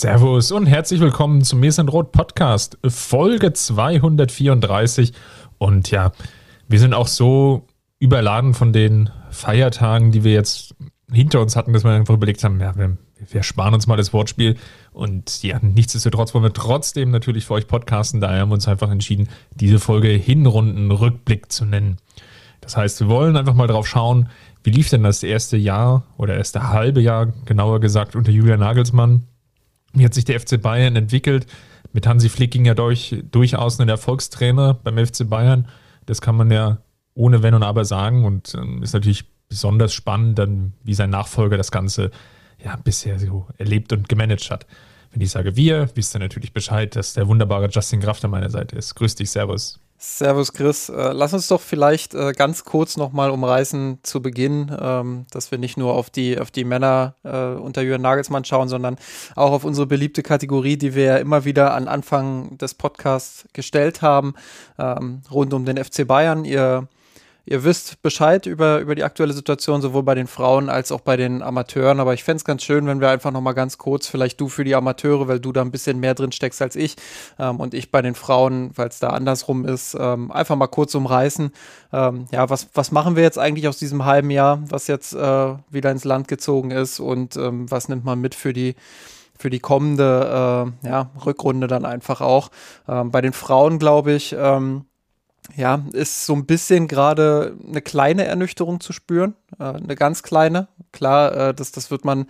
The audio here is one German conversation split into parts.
Servus und herzlich willkommen zum Mesen Rot Podcast, Folge 234. Und ja, wir sind auch so überladen von den Feiertagen, die wir jetzt hinter uns hatten, dass wir einfach überlegt haben, ja, wir, wir sparen uns mal das Wortspiel. Und ja, nichtsdestotrotz wollen wir trotzdem natürlich für euch podcasten. Daher haben wir uns einfach entschieden, diese Folge Hinrunden-Rückblick zu nennen. Das heißt, wir wollen einfach mal drauf schauen, wie lief denn das erste Jahr oder erste halbe Jahr, genauer gesagt, unter Julian Nagelsmann? Wie hat sich der FC Bayern entwickelt? Mit Hansi Flick ging ja durch, durchaus ein Erfolgstrainer beim FC Bayern. Das kann man ja ohne Wenn und Aber sagen und ähm, ist natürlich besonders spannend, dann wie sein Nachfolger das Ganze ja bisher so erlebt und gemanagt hat. Wenn ich sage wir, wisst ihr natürlich Bescheid, dass der wunderbare Justin Kraft an meiner Seite ist. Grüß dich, Servus. Servus Chris, äh, lass uns doch vielleicht äh, ganz kurz nochmal umreißen zu Beginn, ähm, dass wir nicht nur auf die, auf die Männer äh, unter Jürgen Nagelsmann schauen, sondern auch auf unsere beliebte Kategorie, die wir ja immer wieder an Anfang des Podcasts gestellt haben, ähm, rund um den FC Bayern. Ihr Ihr wisst Bescheid über, über die aktuelle Situation, sowohl bei den Frauen als auch bei den Amateuren. Aber ich fände es ganz schön, wenn wir einfach nochmal ganz kurz, vielleicht du für die Amateure, weil du da ein bisschen mehr drin steckst als ich ähm, und ich bei den Frauen, weil es da andersrum ist, ähm, einfach mal kurz umreißen. Ähm, ja, was, was machen wir jetzt eigentlich aus diesem halben Jahr, was jetzt äh, wieder ins Land gezogen ist und ähm, was nimmt man mit für die für die kommende äh, ja, Rückrunde dann einfach auch. Ähm, bei den Frauen, glaube ich, ähm, ja, ist so ein bisschen gerade eine kleine Ernüchterung zu spüren, äh, eine ganz kleine. Klar, äh, das, das wird man,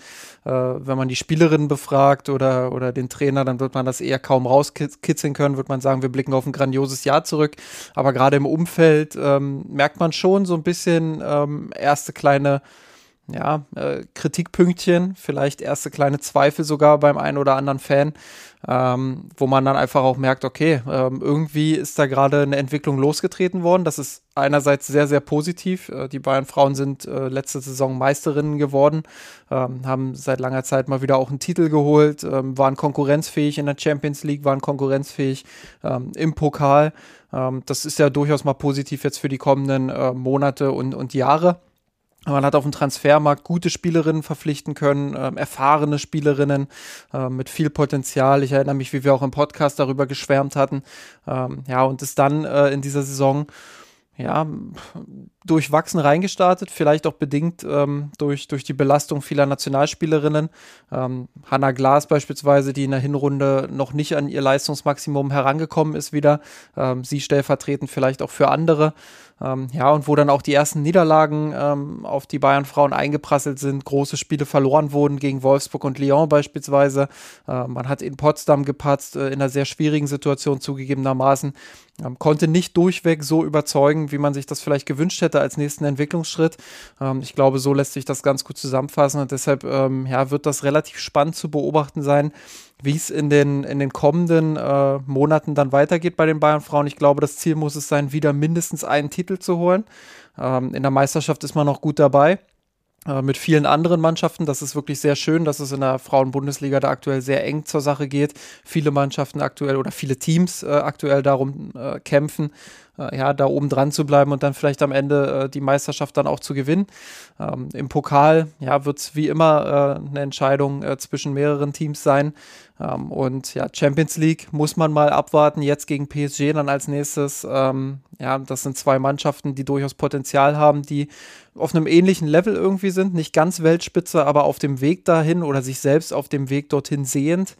äh, wenn man die Spielerinnen befragt oder, oder den Trainer, dann wird man das eher kaum rauskitzeln können, wird man sagen, wir blicken auf ein grandioses Jahr zurück. Aber gerade im Umfeld ähm, merkt man schon so ein bisschen ähm, erste kleine ja, äh, Kritikpünktchen, vielleicht erste kleine Zweifel sogar beim einen oder anderen Fan ähm, wo man dann einfach auch merkt, okay, ähm, irgendwie ist da gerade eine Entwicklung losgetreten worden. Das ist einerseits sehr, sehr positiv. Äh, die Bayern Frauen sind äh, letzte Saison Meisterinnen geworden, ähm, haben seit langer Zeit mal wieder auch einen Titel geholt, ähm, waren konkurrenzfähig in der Champions League, waren konkurrenzfähig ähm, im Pokal. Ähm, das ist ja durchaus mal positiv jetzt für die kommenden äh, Monate und, und Jahre. Man hat auf dem Transfermarkt gute Spielerinnen verpflichten können, äh, erfahrene Spielerinnen äh, mit viel Potenzial. Ich erinnere mich, wie wir auch im Podcast darüber geschwärmt hatten. Ähm, ja, und ist dann äh, in dieser Saison ja, durchwachsen reingestartet, vielleicht auch bedingt ähm, durch, durch die Belastung vieler Nationalspielerinnen. Ähm, Hanna Glas beispielsweise, die in der Hinrunde noch nicht an ihr Leistungsmaximum herangekommen ist wieder. Ähm, sie stellvertretend vielleicht auch für andere. Ähm, ja, und wo dann auch die ersten Niederlagen ähm, auf die Bayern-Frauen eingeprasselt sind, große Spiele verloren wurden gegen Wolfsburg und Lyon beispielsweise. Äh, man hat in Potsdam gepatzt, äh, in einer sehr schwierigen Situation zugegebenermaßen. Ähm, konnte nicht durchweg so überzeugen, wie man sich das vielleicht gewünscht hätte als nächsten Entwicklungsschritt. Ähm, ich glaube, so lässt sich das ganz gut zusammenfassen und deshalb ähm, ja, wird das relativ spannend zu beobachten sein, wie es in den, in den kommenden äh, Monaten dann weitergeht bei den Bayern Frauen. Ich glaube, das Ziel muss es sein, wieder mindestens einen Titel zu holen. Ähm, in der Meisterschaft ist man noch gut dabei äh, mit vielen anderen Mannschaften. Das ist wirklich sehr schön, dass es in der Frauenbundesliga da aktuell sehr eng zur Sache geht. Viele Mannschaften aktuell oder viele Teams äh, aktuell darum äh, kämpfen, äh, ja, da oben dran zu bleiben und dann vielleicht am Ende äh, die Meisterschaft dann auch zu gewinnen. Ähm, Im Pokal ja, wird es wie immer äh, eine Entscheidung äh, zwischen mehreren Teams sein. Ähm, und ja, Champions League muss man mal abwarten. Jetzt gegen PSG dann als nächstes. Ähm, ja, das sind zwei Mannschaften, die durchaus Potenzial haben, die auf einem ähnlichen Level irgendwie sind. Nicht ganz Weltspitze, aber auf dem Weg dahin oder sich selbst auf dem Weg dorthin sehend.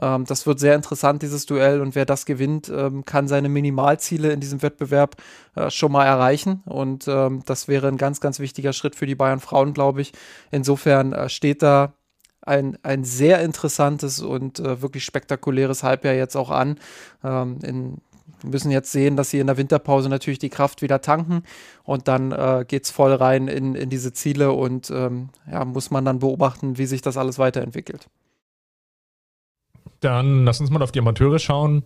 Ähm, das wird sehr interessant, dieses Duell. Und wer das gewinnt, ähm, kann seine Minimalziele in diesem Wettbewerb äh, schon mal erreichen. Und ähm, das wäre ein ganz, ganz wichtiger Schritt für die Bayern Frauen, glaube ich. Insofern äh, steht da ein, ein sehr interessantes und äh, wirklich spektakuläres Halbjahr jetzt auch an. Ähm, in, wir müssen jetzt sehen, dass sie in der Winterpause natürlich die Kraft wieder tanken und dann äh, geht es voll rein in, in diese Ziele und ähm, ja, muss man dann beobachten, wie sich das alles weiterentwickelt. Dann lass uns mal auf die Amateure schauen.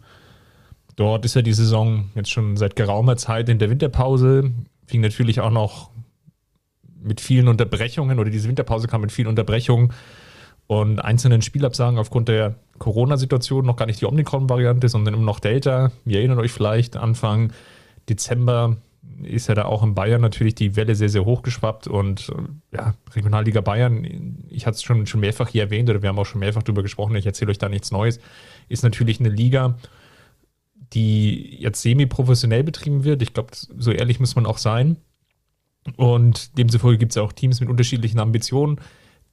Dort ist ja die Saison jetzt schon seit geraumer Zeit in der Winterpause. Fing natürlich auch noch mit vielen Unterbrechungen oder diese Winterpause kam mit vielen Unterbrechungen und einzelnen Spielabsagen aufgrund der Corona-Situation, noch gar nicht die Omikron-Variante, sondern immer noch Delta. Wir erinnern euch vielleicht, Anfang Dezember ist ja da auch in Bayern natürlich die Welle sehr, sehr hoch geschwappt und ja, Regionalliga Bayern, ich hatte es schon, schon mehrfach hier erwähnt oder wir haben auch schon mehrfach darüber gesprochen, ich erzähle euch da nichts Neues, ist natürlich eine Liga, die jetzt semi-professionell betrieben wird. Ich glaube, so ehrlich muss man auch sein. Und demzufolge gibt es auch Teams mit unterschiedlichen Ambitionen.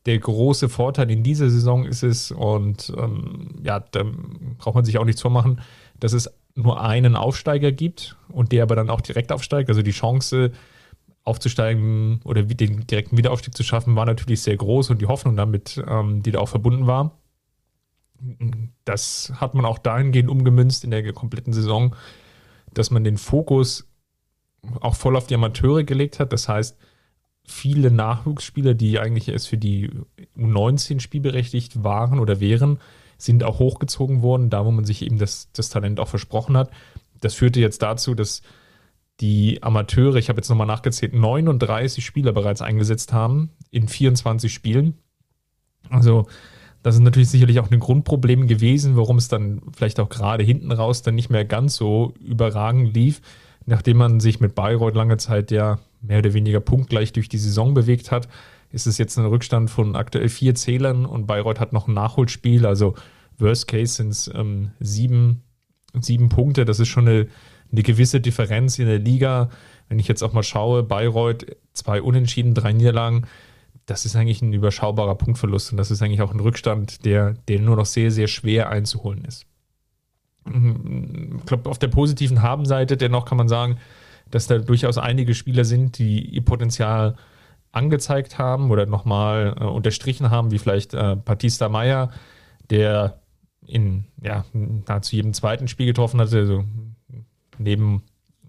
Der große Vorteil in dieser Saison ist es, und ähm, ja, da braucht man sich auch nichts vormachen, dass es nur einen Aufsteiger gibt und der aber dann auch direkt aufsteigt. Also die Chance aufzusteigen oder den direkten Wiederaufstieg zu schaffen, war natürlich sehr groß und die Hoffnung damit, ähm, die da auch verbunden war das hat man auch dahingehend umgemünzt in der kompletten Saison, dass man den Fokus auch voll auf die Amateure gelegt hat. Das heißt, viele Nachwuchsspieler, die eigentlich erst für die U19 spielberechtigt waren oder wären, sind auch hochgezogen worden, da wo man sich eben das, das Talent auch versprochen hat. Das führte jetzt dazu, dass die Amateure, ich habe jetzt nochmal nachgezählt, 39 Spieler bereits eingesetzt haben in 24 Spielen. Also das ist natürlich sicherlich auch ein Grundproblem gewesen, warum es dann vielleicht auch gerade hinten raus dann nicht mehr ganz so überragend lief, nachdem man sich mit Bayreuth lange Zeit ja mehr oder weniger punktgleich durch die Saison bewegt hat. Ist es jetzt ein Rückstand von aktuell vier Zählern und Bayreuth hat noch ein Nachholspiel. Also Worst Case sind es ähm, sieben, sieben Punkte. Das ist schon eine, eine gewisse Differenz in der Liga. Wenn ich jetzt auch mal schaue, Bayreuth zwei Unentschieden, drei Niederlagen das ist eigentlich ein überschaubarer Punktverlust und das ist eigentlich auch ein Rückstand, der, der nur noch sehr, sehr schwer einzuholen ist. Ich glaube, auf der positiven Habenseite dennoch kann man sagen, dass da durchaus einige Spieler sind, die ihr Potenzial angezeigt haben oder nochmal äh, unterstrichen haben, wie vielleicht äh, Batista Meyer, der in ja, nahezu jedem zweiten Spiel getroffen hatte, also neben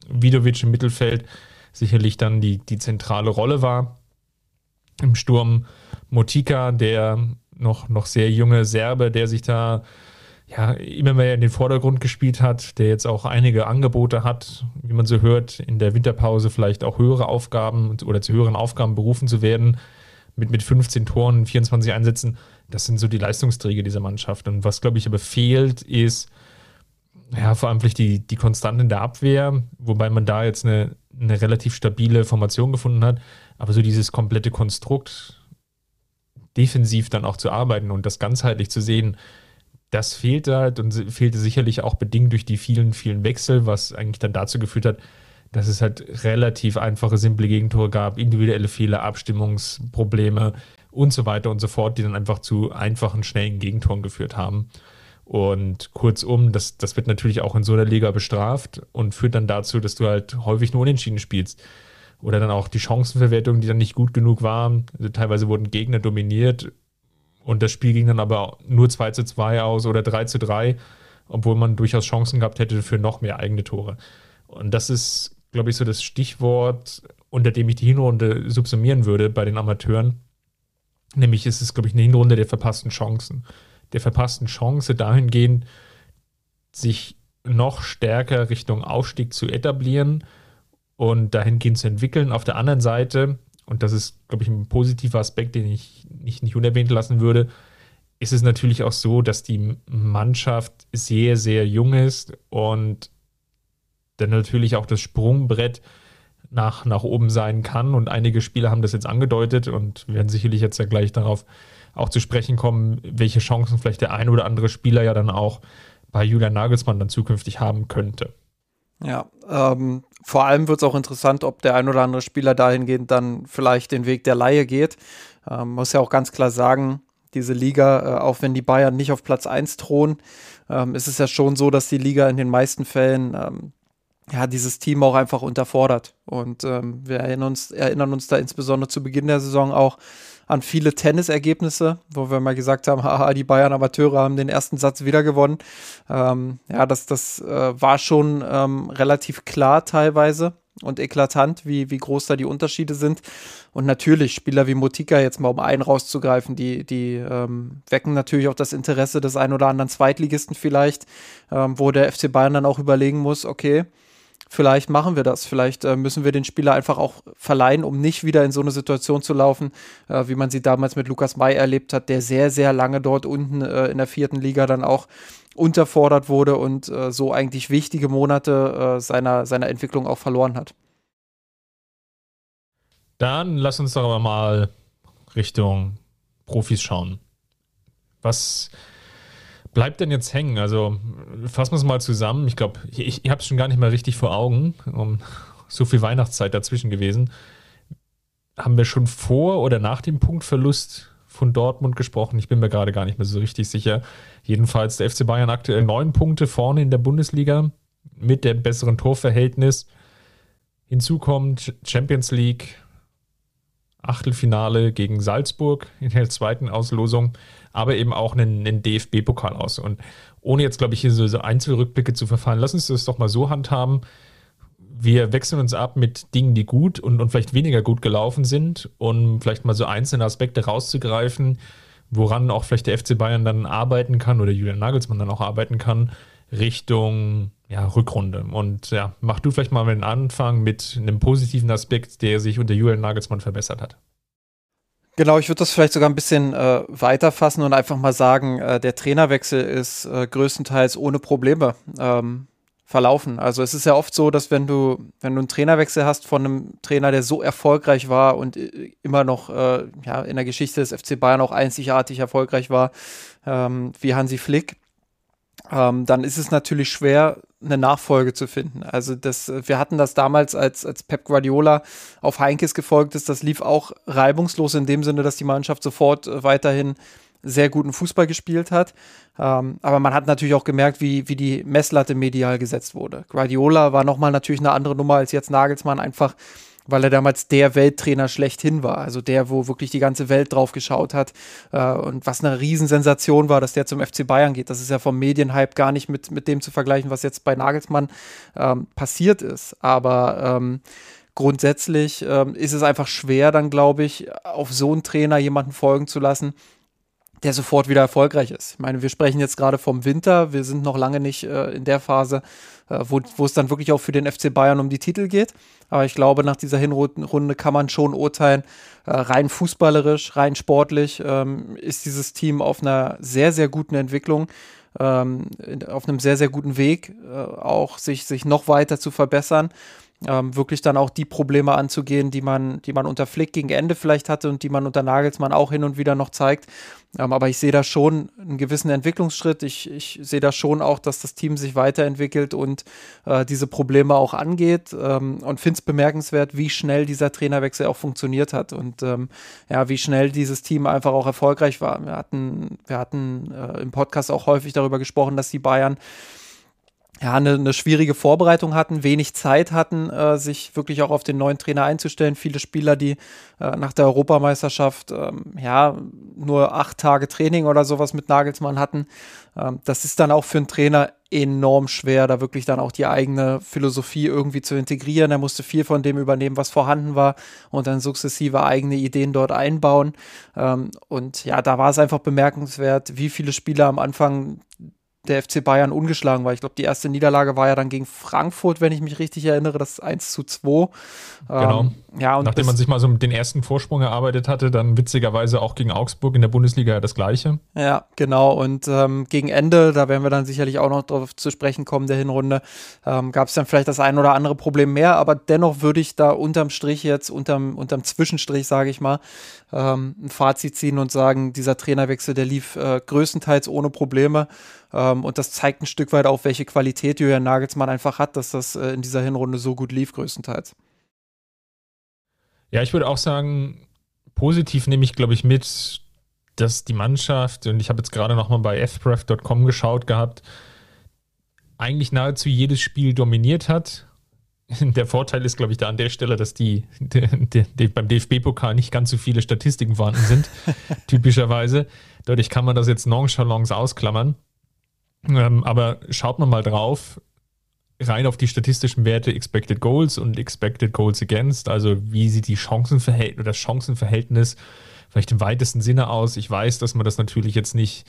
Vidovic im Mittelfeld sicherlich dann die, die zentrale Rolle war im Sturm Motika, der noch, noch sehr junge Serbe, der sich da ja, immer mehr in den Vordergrund gespielt hat, der jetzt auch einige Angebote hat, wie man so hört, in der Winterpause vielleicht auch höhere Aufgaben oder zu höheren Aufgaben berufen zu werden, mit, mit 15 Toren, 24 Einsätzen. Das sind so die Leistungsträger dieser Mannschaft. Und was, glaube ich, aber fehlt, ist ja, vor allem vielleicht die, die Konstante in der Abwehr, wobei man da jetzt eine, eine relativ stabile Formation gefunden hat. Aber so dieses komplette Konstrukt defensiv dann auch zu arbeiten und das ganzheitlich zu sehen, das fehlt halt und fehlte sicherlich auch bedingt durch die vielen, vielen Wechsel, was eigentlich dann dazu geführt hat, dass es halt relativ einfache, simple Gegentore gab, individuelle Fehler, Abstimmungsprobleme und so weiter und so fort, die dann einfach zu einfachen, schnellen Gegentoren geführt haben. Und kurzum, das, das wird natürlich auch in so einer Liga bestraft und führt dann dazu, dass du halt häufig nur unentschieden spielst. Oder dann auch die Chancenverwertung, die dann nicht gut genug war. Also teilweise wurden Gegner dominiert und das Spiel ging dann aber nur 2 zu 2 aus oder 3 zu 3, obwohl man durchaus Chancen gehabt hätte für noch mehr eigene Tore. Und das ist, glaube ich, so das Stichwort, unter dem ich die Hinrunde subsumieren würde bei den Amateuren. Nämlich ist es, glaube ich, eine Hinrunde der verpassten Chancen. Der verpassten Chance dahingehend, sich noch stärker Richtung Aufstieg zu etablieren und dahingehend zu entwickeln. Auf der anderen Seite, und das ist, glaube ich, ein positiver Aspekt, den ich nicht, nicht unerwähnt lassen würde, ist es natürlich auch so, dass die Mannschaft sehr, sehr jung ist und dann natürlich auch das Sprungbrett nach, nach oben sein kann. Und einige Spieler haben das jetzt angedeutet und werden sicherlich jetzt ja gleich darauf auch zu sprechen kommen, welche Chancen vielleicht der ein oder andere Spieler ja dann auch bei Julian Nagelsmann dann zukünftig haben könnte. Ja, ähm, vor allem wird es auch interessant, ob der ein oder andere Spieler dahingehend dann vielleicht den Weg der Laie geht. Ähm, muss ja auch ganz klar sagen, diese Liga, äh, auch wenn die Bayern nicht auf Platz 1 thronen, ähm, ist es ja schon so, dass die Liga in den meisten Fällen ähm, ja, dieses Team auch einfach unterfordert. Und ähm, wir erinnern uns, erinnern uns da insbesondere zu Beginn der Saison auch an viele Tennisergebnisse, wo wir mal gesagt haben, haha, die Bayern Amateure haben den ersten Satz wieder gewonnen. Ähm, ja, das, das äh, war schon ähm, relativ klar teilweise. und eklatant, wie, wie groß da die Unterschiede sind. Und natürlich, Spieler wie Motika, jetzt mal um einen rauszugreifen, die, die ähm, wecken natürlich auch das Interesse des einen oder anderen Zweitligisten vielleicht, ähm, wo der FC Bayern dann auch überlegen muss, okay, vielleicht machen wir das. Vielleicht äh, müssen wir den Spieler einfach auch verleihen, um nicht wieder in so eine Situation zu laufen, äh, wie man sie damals mit Lukas May erlebt hat, der sehr, sehr lange dort unten äh, in der vierten Liga dann auch unterfordert wurde und äh, so eigentlich wichtige Monate äh, seiner, seiner Entwicklung auch verloren hat. Dann lass uns doch aber mal Richtung Profis schauen. Was bleibt denn jetzt hängen? Also fassen wir es mal zusammen. Ich glaube, ich, ich habe es schon gar nicht mehr richtig vor Augen. Um, so viel Weihnachtszeit dazwischen gewesen. Haben wir schon vor oder nach dem Punktverlust von Dortmund gesprochen? Ich bin mir gerade gar nicht mehr so richtig sicher. Jedenfalls der FC Bayern aktuell neun Punkte vorne in der Bundesliga mit dem besseren Torverhältnis. Hinzu kommt Champions League, Achtelfinale gegen Salzburg in der zweiten Auslosung, aber eben auch einen, einen DFB-Pokal aus. Und ohne jetzt, glaube ich, hier so, so Einzelrückblicke zu verfallen, lass uns das doch mal so handhaben. Wir wechseln uns ab mit Dingen, die gut und, und vielleicht weniger gut gelaufen sind, um vielleicht mal so einzelne Aspekte rauszugreifen, woran auch vielleicht der FC Bayern dann arbeiten kann oder Julian Nagelsmann dann auch arbeiten kann, Richtung ja, Rückrunde. Und ja, mach du vielleicht mal den Anfang mit einem positiven Aspekt, der sich unter Julian Nagelsmann verbessert hat. Genau, ich würde das vielleicht sogar ein bisschen äh, weiterfassen und einfach mal sagen, äh, der Trainerwechsel ist äh, größtenteils ohne Probleme ähm, verlaufen. Also es ist ja oft so, dass wenn du, wenn du einen Trainerwechsel hast von einem Trainer, der so erfolgreich war und äh, immer noch äh, ja, in der Geschichte des FC Bayern auch einzigartig erfolgreich war, ähm, wie Hansi Flick, ähm, dann ist es natürlich schwer, eine Nachfolge zu finden. Also das, wir hatten das damals, als, als Pep Guardiola auf Heinkes gefolgt ist, das lief auch reibungslos in dem Sinne, dass die Mannschaft sofort äh, weiterhin sehr guten Fußball gespielt hat. Ähm, aber man hat natürlich auch gemerkt, wie, wie die Messlatte medial gesetzt wurde. Guardiola war nochmal natürlich eine andere Nummer als jetzt Nagelsmann, einfach weil er damals der Welttrainer schlechthin war. Also der, wo wirklich die ganze Welt drauf geschaut hat. Äh, und was eine Riesensensation war, dass der zum FC Bayern geht. Das ist ja vom Medienhype gar nicht mit, mit dem zu vergleichen, was jetzt bei Nagelsmann ähm, passiert ist. Aber ähm, grundsätzlich ähm, ist es einfach schwer, dann glaube ich, auf so einen Trainer jemanden folgen zu lassen, der sofort wieder erfolgreich ist. Ich meine, wir sprechen jetzt gerade vom Winter, wir sind noch lange nicht äh, in der Phase, äh, wo, wo es dann wirklich auch für den FC Bayern um die Titel geht. Aber ich glaube, nach dieser Hinrunde kann man schon urteilen, äh, rein fußballerisch, rein sportlich ähm, ist dieses Team auf einer sehr, sehr guten Entwicklung, ähm, auf einem sehr, sehr guten Weg, äh, auch sich, sich noch weiter zu verbessern ähm, wirklich dann auch die Probleme anzugehen, die man, die man unter Flick gegen Ende vielleicht hatte und die man unter Nagelsmann auch hin und wieder noch zeigt. Ähm, aber ich sehe da schon einen gewissen Entwicklungsschritt. Ich, ich sehe da schon auch, dass das Team sich weiterentwickelt und äh, diese Probleme auch angeht ähm, und finde es bemerkenswert, wie schnell dieser Trainerwechsel auch funktioniert hat und ähm, ja, wie schnell dieses Team einfach auch erfolgreich war. Wir hatten, wir hatten äh, im Podcast auch häufig darüber gesprochen, dass die Bayern ja, eine, eine schwierige Vorbereitung hatten, wenig Zeit hatten, äh, sich wirklich auch auf den neuen Trainer einzustellen. Viele Spieler, die äh, nach der Europameisterschaft ähm, ja nur acht Tage Training oder sowas mit Nagelsmann hatten. Ähm, das ist dann auch für einen Trainer enorm schwer, da wirklich dann auch die eigene Philosophie irgendwie zu integrieren. Er musste viel von dem übernehmen, was vorhanden war und dann sukzessive eigene Ideen dort einbauen. Ähm, und ja, da war es einfach bemerkenswert, wie viele Spieler am Anfang der FC Bayern ungeschlagen war. Ich glaube, die erste Niederlage war ja dann gegen Frankfurt, wenn ich mich richtig erinnere, das 1 zu 2. Genau. Ähm, ja, und Nachdem man sich mal so den ersten Vorsprung erarbeitet hatte, dann witzigerweise auch gegen Augsburg in der Bundesliga das gleiche. Ja, genau. Und ähm, gegen Ende, da werden wir dann sicherlich auch noch darauf zu sprechen kommen, der Hinrunde, ähm, gab es dann vielleicht das ein oder andere Problem mehr, aber dennoch würde ich da unterm Strich jetzt, unterm, unterm Zwischenstrich, sage ich mal, ähm, ein Fazit ziehen und sagen, dieser Trainerwechsel, der lief äh, größtenteils ohne Probleme. Ähm, und das zeigt ein Stück weit auch, welche Qualität Julian Nagelsmann einfach hat, dass das äh, in dieser Hinrunde so gut lief, größtenteils. Ja, ich würde auch sagen, positiv nehme ich, glaube ich, mit, dass die Mannschaft, und ich habe jetzt gerade nochmal bei fpref.com geschaut gehabt, eigentlich nahezu jedes Spiel dominiert hat. Der Vorteil ist, glaube ich, da an der Stelle, dass die, die, die beim DFB-Pokal nicht ganz so viele Statistiken vorhanden sind, typischerweise. Dadurch kann man das jetzt nonchalance ausklammern. Ähm, aber schaut man mal drauf, rein auf die statistischen Werte Expected Goals und Expected Goals Against, also wie sieht die Chancenverhältnis oder das Chancenverhältnis vielleicht im weitesten Sinne aus. Ich weiß, dass man das natürlich jetzt nicht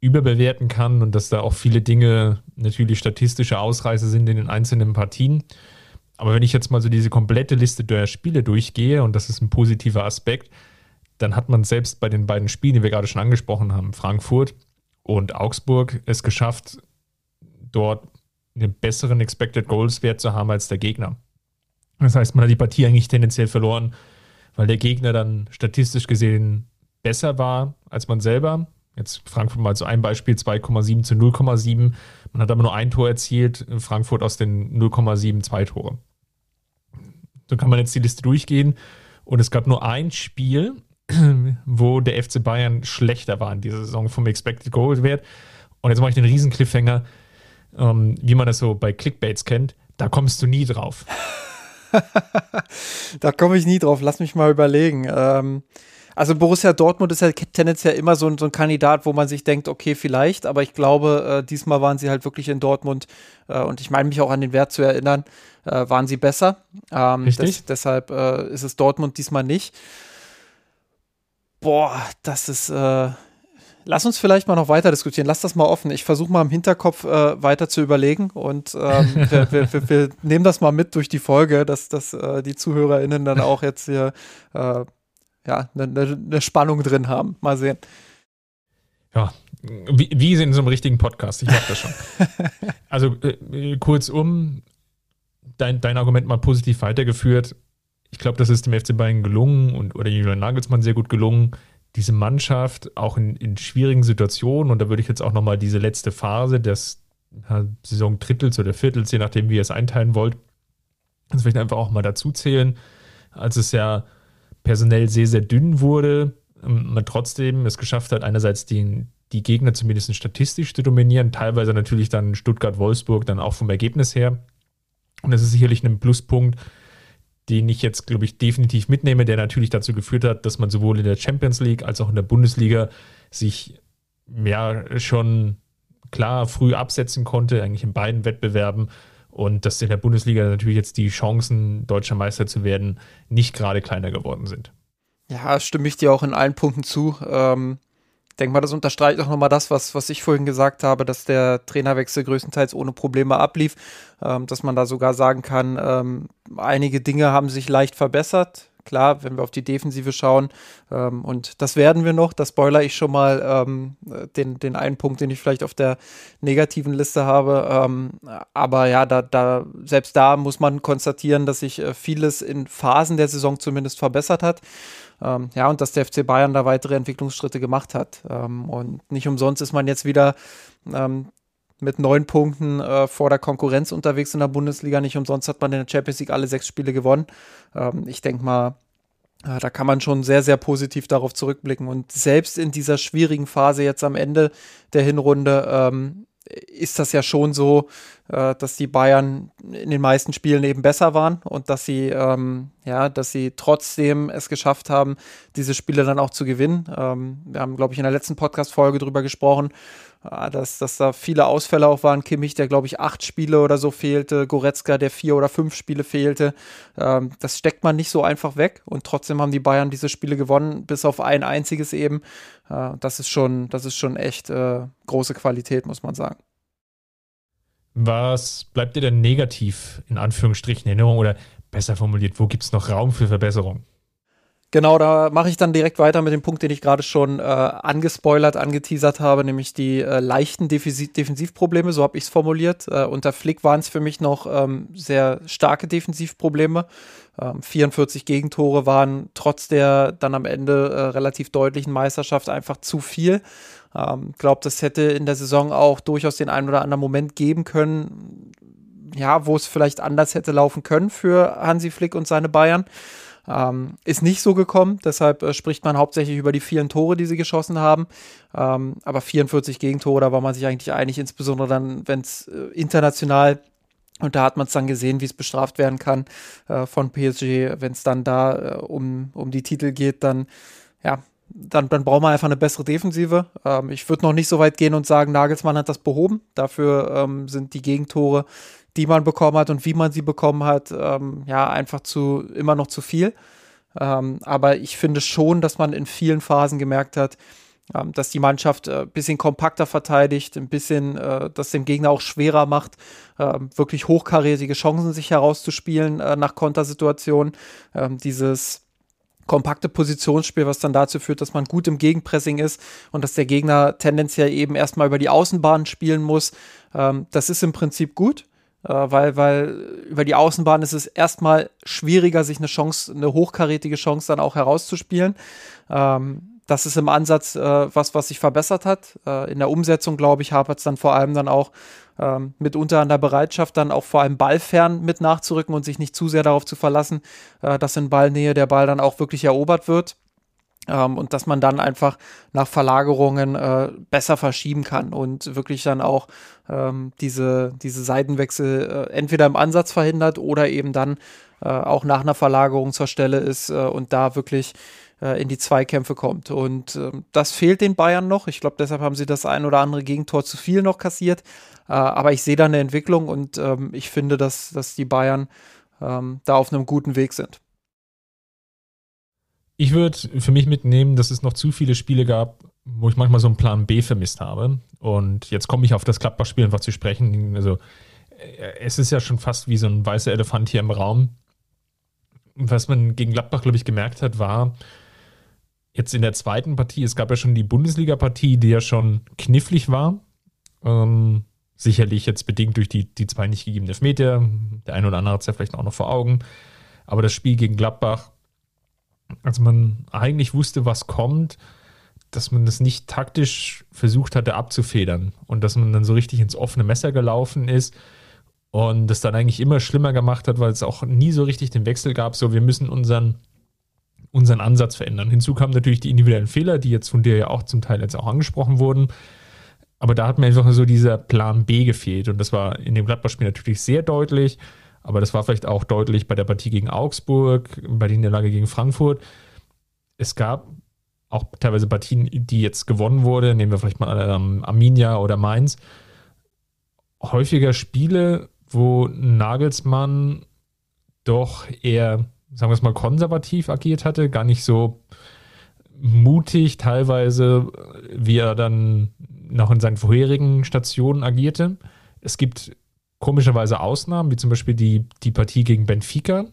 überbewerten kann und dass da auch viele Dinge natürlich statistische Ausreißer sind in den einzelnen Partien. Aber wenn ich jetzt mal so diese komplette Liste der Spiele durchgehe, und das ist ein positiver Aspekt, dann hat man selbst bei den beiden Spielen, die wir gerade schon angesprochen haben, Frankfurt und Augsburg, es geschafft, dort einen besseren Expected Goals Wert zu haben als der Gegner. Das heißt, man hat die Partie eigentlich tendenziell verloren, weil der Gegner dann statistisch gesehen besser war als man selber. Jetzt Frankfurt mal so ein Beispiel, 2,7 zu 0,7. Man hat aber nur ein Tor erzielt, Frankfurt aus den 0,7 zwei Tore. So kann man jetzt die Liste durchgehen. Und es gab nur ein Spiel, wo der FC Bayern schlechter war in dieser Saison vom Expected Goal Wert. Und jetzt mache ich den riesen Cliffhanger, ähm, wie man das so bei Clickbaits kennt. Da kommst du nie drauf. da komme ich nie drauf. Lass mich mal überlegen. Ähm, also Borussia Dortmund ist ja tendenziell immer so ein, so ein Kandidat, wo man sich denkt, okay, vielleicht, aber ich glaube, äh, diesmal waren sie halt wirklich in Dortmund äh, und ich meine mich auch an den Wert zu erinnern, äh, waren sie besser. Ähm, Richtig. Des, deshalb äh, ist es Dortmund diesmal nicht. Boah, das ist äh, lass uns vielleicht mal noch weiter diskutieren. Lass das mal offen. Ich versuche mal im Hinterkopf äh, weiter zu überlegen und ähm, wir, wir, wir, wir, nehmen das mal mit durch die Folge, dass, dass äh, die ZuhörerInnen dann auch jetzt hier äh, ja, eine ne, ne Spannung drin haben. Mal sehen. Ja, wie, wie in so einem richtigen Podcast. Ich mag das schon. also äh, kurzum, dein, dein Argument mal positiv weitergeführt. Ich glaube, das ist dem FC Bayern gelungen und oder Julian Nagelsmann sehr gut gelungen, diese Mannschaft auch in, in schwierigen Situationen, und da würde ich jetzt auch nochmal diese letzte Phase des Saison Drittels oder Viertels, je nachdem, wie ihr es einteilen wollt, das vielleicht einfach auch mal dazu zählen, als es ja personell sehr, sehr dünn wurde, ähm, man trotzdem es geschafft hat, einerseits die, die Gegner zumindest statistisch zu dominieren, teilweise natürlich dann Stuttgart-Wolfsburg dann auch vom Ergebnis her. Und das ist sicherlich ein Pluspunkt, den ich jetzt, glaube ich, definitiv mitnehme, der natürlich dazu geführt hat, dass man sowohl in der Champions League als auch in der Bundesliga sich ja schon klar früh absetzen konnte, eigentlich in beiden Wettbewerben. Und dass in der Bundesliga natürlich jetzt die Chancen, deutscher Meister zu werden, nicht gerade kleiner geworden sind. Ja, stimme ich dir auch in allen Punkten zu. Ähm, denke mal, das unterstreicht auch nochmal das, was, was ich vorhin gesagt habe, dass der Trainerwechsel größtenteils ohne Probleme ablief, ähm, dass man da sogar sagen kann, ähm, einige Dinge haben sich leicht verbessert. Klar, wenn wir auf die Defensive schauen, ähm, und das werden wir noch, da spoiler ich schon mal ähm, den, den einen Punkt, den ich vielleicht auf der negativen Liste habe. Ähm, aber ja, da, da, selbst da muss man konstatieren, dass sich äh, vieles in Phasen der Saison zumindest verbessert hat. Ähm, ja, und dass der FC Bayern da weitere Entwicklungsschritte gemacht hat. Ähm, und nicht umsonst ist man jetzt wieder ähm, mit neun Punkten äh, vor der Konkurrenz unterwegs in der Bundesliga. Nicht umsonst hat man in der Champions League alle sechs Spiele gewonnen. Ähm, ich denke mal, äh, da kann man schon sehr, sehr positiv darauf zurückblicken. Und selbst in dieser schwierigen Phase jetzt am Ende der Hinrunde ähm, ist das ja schon so, äh, dass die Bayern in den meisten Spielen eben besser waren und dass sie, ähm, ja, dass sie trotzdem es geschafft haben, diese Spiele dann auch zu gewinnen. Ähm, wir haben, glaube ich, in der letzten Podcast-Folge drüber gesprochen, dass, dass da viele Ausfälle auch waren. Kimmich, der, glaube ich, acht Spiele oder so fehlte, Goretzka, der vier oder fünf Spiele fehlte. Ähm, das steckt man nicht so einfach weg und trotzdem haben die Bayern diese Spiele gewonnen, bis auf ein einziges eben. Äh, das ist schon, das ist schon echt äh, große Qualität, muss man sagen. Was bleibt dir denn negativ in Anführungsstrichen in Erinnerung oder besser formuliert, wo gibt es noch Raum für Verbesserung? Genau, da mache ich dann direkt weiter mit dem Punkt, den ich gerade schon äh, angespoilert, angeteasert habe, nämlich die äh, leichten Defensiv Defensivprobleme, so habe ich es formuliert. Äh, unter Flick waren es für mich noch ähm, sehr starke Defensivprobleme. Ähm, 44 Gegentore waren trotz der dann am Ende äh, relativ deutlichen Meisterschaft einfach zu viel. Ich ähm, glaube, das hätte in der Saison auch durchaus den einen oder anderen Moment geben können, ja, wo es vielleicht anders hätte laufen können für Hansi Flick und seine Bayern. Ähm, ist nicht so gekommen, deshalb äh, spricht man hauptsächlich über die vielen Tore, die sie geschossen haben. Ähm, aber 44 Gegentore, da war man sich eigentlich einig, insbesondere dann, wenn es äh, international und da hat man es dann gesehen, wie es bestraft werden kann äh, von PSG, wenn es dann da äh, um, um die Titel geht, dann ja, dann, dann brauchen wir einfach eine bessere Defensive. Ähm, ich würde noch nicht so weit gehen und sagen, Nagelsmann hat das behoben. Dafür ähm, sind die Gegentore die man bekommen hat und wie man sie bekommen hat, ähm, ja, einfach zu, immer noch zu viel. Ähm, aber ich finde schon, dass man in vielen Phasen gemerkt hat, ähm, dass die Mannschaft ein äh, bisschen kompakter verteidigt, ein bisschen äh, das dem Gegner auch schwerer macht, äh, wirklich hochkarätige Chancen sich herauszuspielen äh, nach Kontersituationen. Ähm, dieses kompakte Positionsspiel, was dann dazu führt, dass man gut im Gegenpressing ist und dass der Gegner tendenziell eben erstmal über die Außenbahn spielen muss. Ähm, das ist im Prinzip gut. Äh, weil, weil über die Außenbahn ist es erstmal schwieriger, sich eine Chance, eine hochkarätige Chance dann auch herauszuspielen. Ähm, das ist im Ansatz äh, was, was sich verbessert hat. Äh, in der Umsetzung, glaube ich, hapert es dann vor allem dann auch ähm, mitunter an der Bereitschaft, dann auch vor allem ballfern mit nachzurücken und sich nicht zu sehr darauf zu verlassen, äh, dass in Ballnähe der Ball dann auch wirklich erobert wird. Ähm, und dass man dann einfach nach Verlagerungen äh, besser verschieben kann und wirklich dann auch ähm, diese, diese Seitenwechsel äh, entweder im Ansatz verhindert oder eben dann äh, auch nach einer Verlagerung zur Stelle ist äh, und da wirklich äh, in die Zweikämpfe kommt. Und äh, das fehlt den Bayern noch. Ich glaube, deshalb haben sie das ein oder andere Gegentor zu viel noch kassiert. Äh, aber ich sehe da eine Entwicklung und ähm, ich finde, dass, dass die Bayern ähm, da auf einem guten Weg sind. Ich würde für mich mitnehmen, dass es noch zu viele Spiele gab, wo ich manchmal so einen Plan B vermisst habe. Und jetzt komme ich auf das Gladbach-Spiel einfach zu sprechen. Also, äh, es ist ja schon fast wie so ein weißer Elefant hier im Raum. Was man gegen Gladbach, glaube ich, gemerkt hat, war, jetzt in der zweiten Partie, es gab ja schon die Bundesliga-Partie, die ja schon knifflig war. Ähm, sicherlich jetzt bedingt durch die, die zwei nicht gegebenen Elfmeter. Der eine oder andere hat es ja vielleicht auch noch vor Augen. Aber das Spiel gegen Gladbach, als man eigentlich wusste, was kommt, dass man das nicht taktisch versucht hatte abzufedern und dass man dann so richtig ins offene Messer gelaufen ist und das dann eigentlich immer schlimmer gemacht hat, weil es auch nie so richtig den Wechsel gab, so wir müssen unseren unseren Ansatz verändern. Hinzu kamen natürlich die individuellen Fehler, die jetzt von dir ja auch zum Teil jetzt auch angesprochen wurden. Aber da hat mir einfach so dieser Plan B gefehlt. Und das war in dem Gladbach-Spiel natürlich sehr deutlich. Aber das war vielleicht auch deutlich bei der Partie gegen Augsburg, bei der Niederlage gegen Frankfurt. Es gab auch teilweise Partien, die jetzt gewonnen wurden. Nehmen wir vielleicht mal ähm, Arminia oder Mainz. Häufiger Spiele, wo Nagelsmann doch eher sagen wir es mal, konservativ agiert hatte, gar nicht so mutig teilweise, wie er dann noch in seinen vorherigen Stationen agierte. Es gibt komischerweise Ausnahmen, wie zum Beispiel die, die Partie gegen Benfica,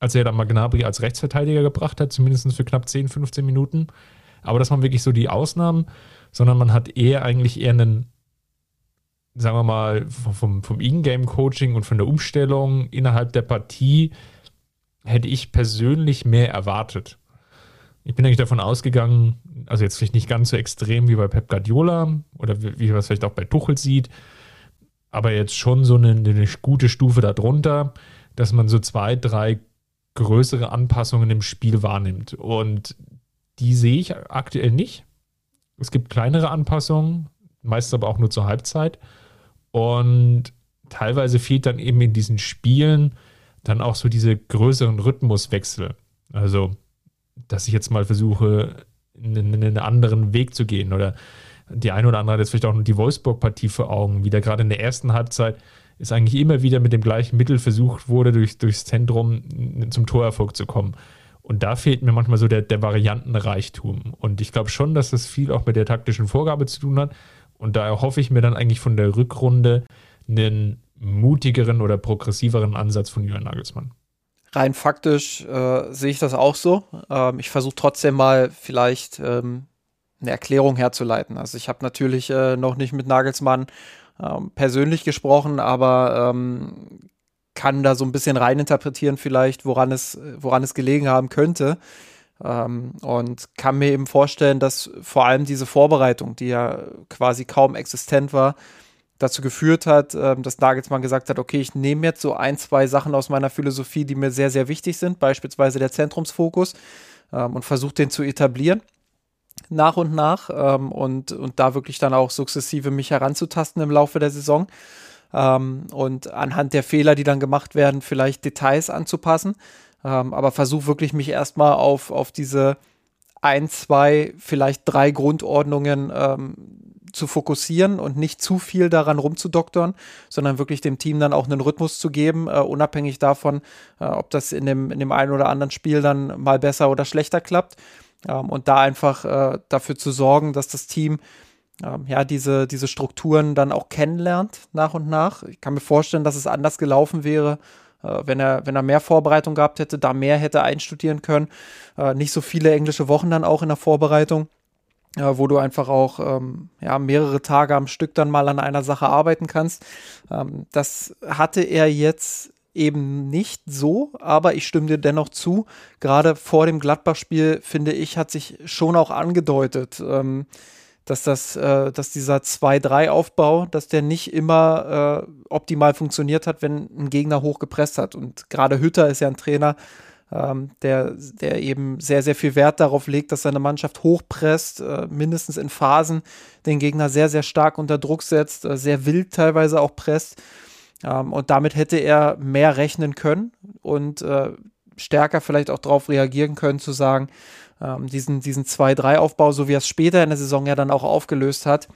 als er dann mal Gnabry als Rechtsverteidiger gebracht hat, zumindest für knapp 10, 15 Minuten. Aber das waren wirklich so die Ausnahmen, sondern man hat eher eigentlich eher einen, sagen wir mal, vom, vom Ingame-Coaching und von der Umstellung innerhalb der Partie hätte ich persönlich mehr erwartet. Ich bin eigentlich davon ausgegangen, also jetzt vielleicht nicht ganz so extrem wie bei Pep Guardiola oder wie, wie man es vielleicht auch bei Tuchel sieht, aber jetzt schon so eine, eine gute Stufe darunter, dass man so zwei, drei größere Anpassungen im Spiel wahrnimmt. Und die sehe ich aktuell nicht. Es gibt kleinere Anpassungen, meistens aber auch nur zur Halbzeit. Und teilweise fehlt dann eben in diesen Spielen dann auch so diese größeren Rhythmuswechsel. Also, dass ich jetzt mal versuche, einen, einen anderen Weg zu gehen oder die eine oder andere hat jetzt vielleicht auch die Wolfsburg-Partie vor Augen, wie da gerade in der ersten Halbzeit ist eigentlich immer wieder mit dem gleichen Mittel versucht wurde, durch, durchs Zentrum zum Torerfolg zu kommen. Und da fehlt mir manchmal so der, der Variantenreichtum. Und ich glaube schon, dass das viel auch mit der taktischen Vorgabe zu tun hat. Und da hoffe ich mir dann eigentlich von der Rückrunde einen mutigeren oder progressiveren Ansatz von Jürgen Nagelsmann. Rein faktisch äh, sehe ich das auch so. Ähm, ich versuche trotzdem mal vielleicht ähm, eine Erklärung herzuleiten. Also ich habe natürlich äh, noch nicht mit Nagelsmann ähm, persönlich gesprochen, aber ähm, kann da so ein bisschen reininterpretieren vielleicht, woran es, woran es gelegen haben könnte. Ähm, und kann mir eben vorstellen, dass vor allem diese Vorbereitung, die ja quasi kaum existent war, dazu geführt hat, ähm, dass Nagelsmann gesagt hat, okay, ich nehme jetzt so ein, zwei Sachen aus meiner Philosophie, die mir sehr, sehr wichtig sind, beispielsweise der Zentrumsfokus, ähm, und versuche den zu etablieren nach und nach ähm, und, und da wirklich dann auch sukzessive mich heranzutasten im Laufe der Saison ähm, und anhand der Fehler, die dann gemacht werden, vielleicht Details anzupassen. Ähm, aber versuche wirklich mich erstmal auf, auf diese ein, zwei, vielleicht drei Grundordnungen ähm, zu fokussieren und nicht zu viel daran rumzudoktern, sondern wirklich dem Team dann auch einen Rhythmus zu geben, äh, unabhängig davon, äh, ob das in dem, in dem einen oder anderen Spiel dann mal besser oder schlechter klappt. Ähm, und da einfach äh, dafür zu sorgen, dass das Team ähm, ja, diese, diese Strukturen dann auch kennenlernt nach und nach. Ich kann mir vorstellen, dass es anders gelaufen wäre, äh, wenn, er, wenn er mehr Vorbereitung gehabt hätte, da mehr hätte einstudieren können. Äh, nicht so viele englische Wochen dann auch in der Vorbereitung, äh, wo du einfach auch ähm, ja, mehrere Tage am Stück dann mal an einer Sache arbeiten kannst. Ähm, das hatte er jetzt eben nicht so, aber ich stimme dir dennoch zu. Gerade vor dem Gladbach-Spiel, finde ich, hat sich schon auch angedeutet, ähm, dass das, äh, dass dieser 2-3-Aufbau, dass der nicht immer äh, optimal funktioniert hat, wenn ein Gegner hoch gepresst hat. Und gerade Hütter ist ja ein Trainer, ähm, der, der eben sehr, sehr viel Wert darauf legt, dass seine Mannschaft hochpresst, äh, mindestens in Phasen den Gegner sehr, sehr stark unter Druck setzt, äh, sehr wild teilweise auch presst. Ähm, und damit hätte er mehr rechnen können und äh, stärker vielleicht auch darauf reagieren können, zu sagen, ähm, diesen, diesen 2-3-Aufbau, so wie er es später in der Saison ja dann auch aufgelöst hat.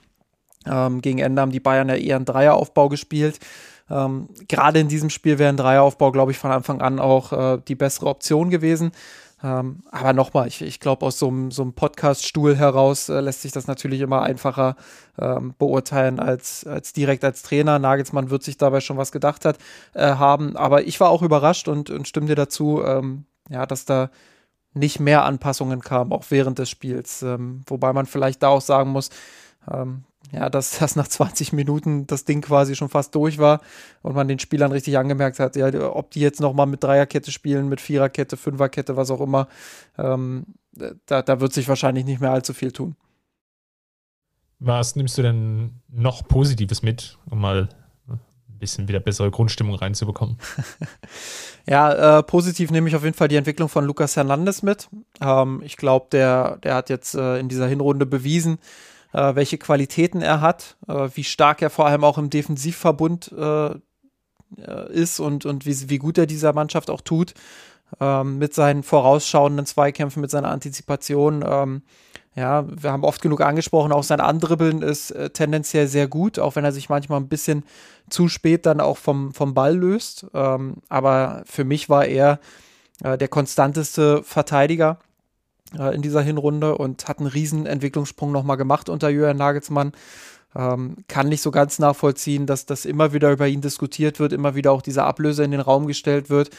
Ähm, gegen Ende haben die Bayern ja eher einen Dreieraufbau gespielt. Ähm, Gerade in diesem Spiel wäre ein Dreieraufbau, glaube ich, von Anfang an auch äh, die bessere Option gewesen. Ähm, aber nochmal, ich, ich glaube, aus so einem so Podcast-Stuhl heraus äh, lässt sich das natürlich immer einfacher ähm, beurteilen als, als direkt als Trainer. Nagelsmann wird sich dabei schon was gedacht hat, äh, haben. Aber ich war auch überrascht und, und stimme dir dazu, ähm, ja, dass da nicht mehr Anpassungen kamen, auch während des Spiels. Ähm, wobei man vielleicht da auch sagen muss, ähm, ja, dass, dass nach 20 Minuten das Ding quasi schon fast durch war und man den Spielern richtig angemerkt hat, ja, ob die jetzt nochmal mit Dreierkette spielen, mit Viererkette, Fünferkette, was auch immer, ähm, da, da wird sich wahrscheinlich nicht mehr allzu viel tun. Was nimmst du denn noch Positives mit, um mal bisschen wieder bessere Grundstimmung reinzubekommen. ja, äh, positiv nehme ich auf jeden Fall die Entwicklung von Lucas Hernandez mit. Ähm, ich glaube, der, der hat jetzt äh, in dieser Hinrunde bewiesen, äh, welche Qualitäten er hat, äh, wie stark er vor allem auch im Defensivverbund äh, äh, ist und, und wie, wie gut er dieser Mannschaft auch tut. Ähm, mit seinen vorausschauenden Zweikämpfen, mit seiner Antizipation. Ähm, ja, wir haben oft genug angesprochen, auch sein Andribbeln ist äh, tendenziell sehr gut, auch wenn er sich manchmal ein bisschen zu spät dann auch vom, vom Ball löst. Ähm, aber für mich war er der konstanteste Verteidiger äh, in dieser Hinrunde und hat einen riesen Entwicklungssprung nochmal gemacht unter Jürgen Nagelsmann. Ähm, kann nicht so ganz nachvollziehen, dass das immer wieder über ihn diskutiert wird, immer wieder auch diese Ablöse in den Raum gestellt wird.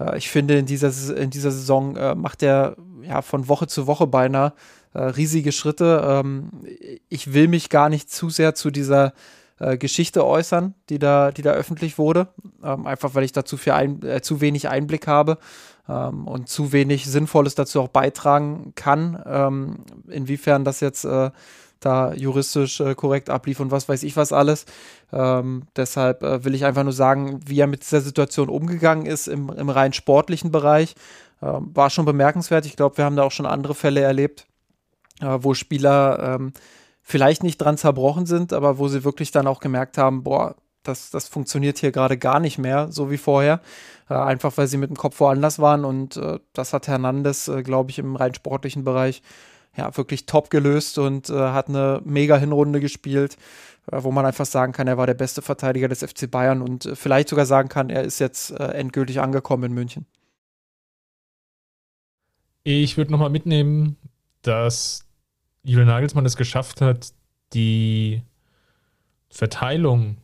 Äh, ich finde, in dieser, in dieser Saison äh, macht er ja von Woche zu Woche beinahe äh, riesige Schritte. Ähm, ich will mich gar nicht zu sehr zu dieser äh, Geschichte äußern, die da, die da öffentlich wurde. Ähm, einfach weil ich da zu, viel ein, äh, zu wenig Einblick habe ähm, und zu wenig Sinnvolles dazu auch beitragen kann. Ähm, inwiefern das jetzt äh, da juristisch äh, korrekt ablief und was weiß ich was alles. Ähm, deshalb äh, will ich einfach nur sagen, wie er mit dieser Situation umgegangen ist im, im rein sportlichen Bereich. Ähm, war schon bemerkenswert. Ich glaube, wir haben da auch schon andere Fälle erlebt, äh, wo Spieler ähm, vielleicht nicht dran zerbrochen sind, aber wo sie wirklich dann auch gemerkt haben, boah, das, das funktioniert hier gerade gar nicht mehr, so wie vorher. Äh, einfach weil sie mit dem Kopf woanders waren und äh, das hat Hernandez, äh, glaube ich, im rein sportlichen Bereich ja wirklich top gelöst und hat eine mega Hinrunde gespielt, wo man einfach sagen kann, er war der beste Verteidiger des FC Bayern und vielleicht sogar sagen kann, er ist jetzt endgültig angekommen in München. Ich würde nochmal mitnehmen, dass Julian Nagelsmann es geschafft hat, die Verteilung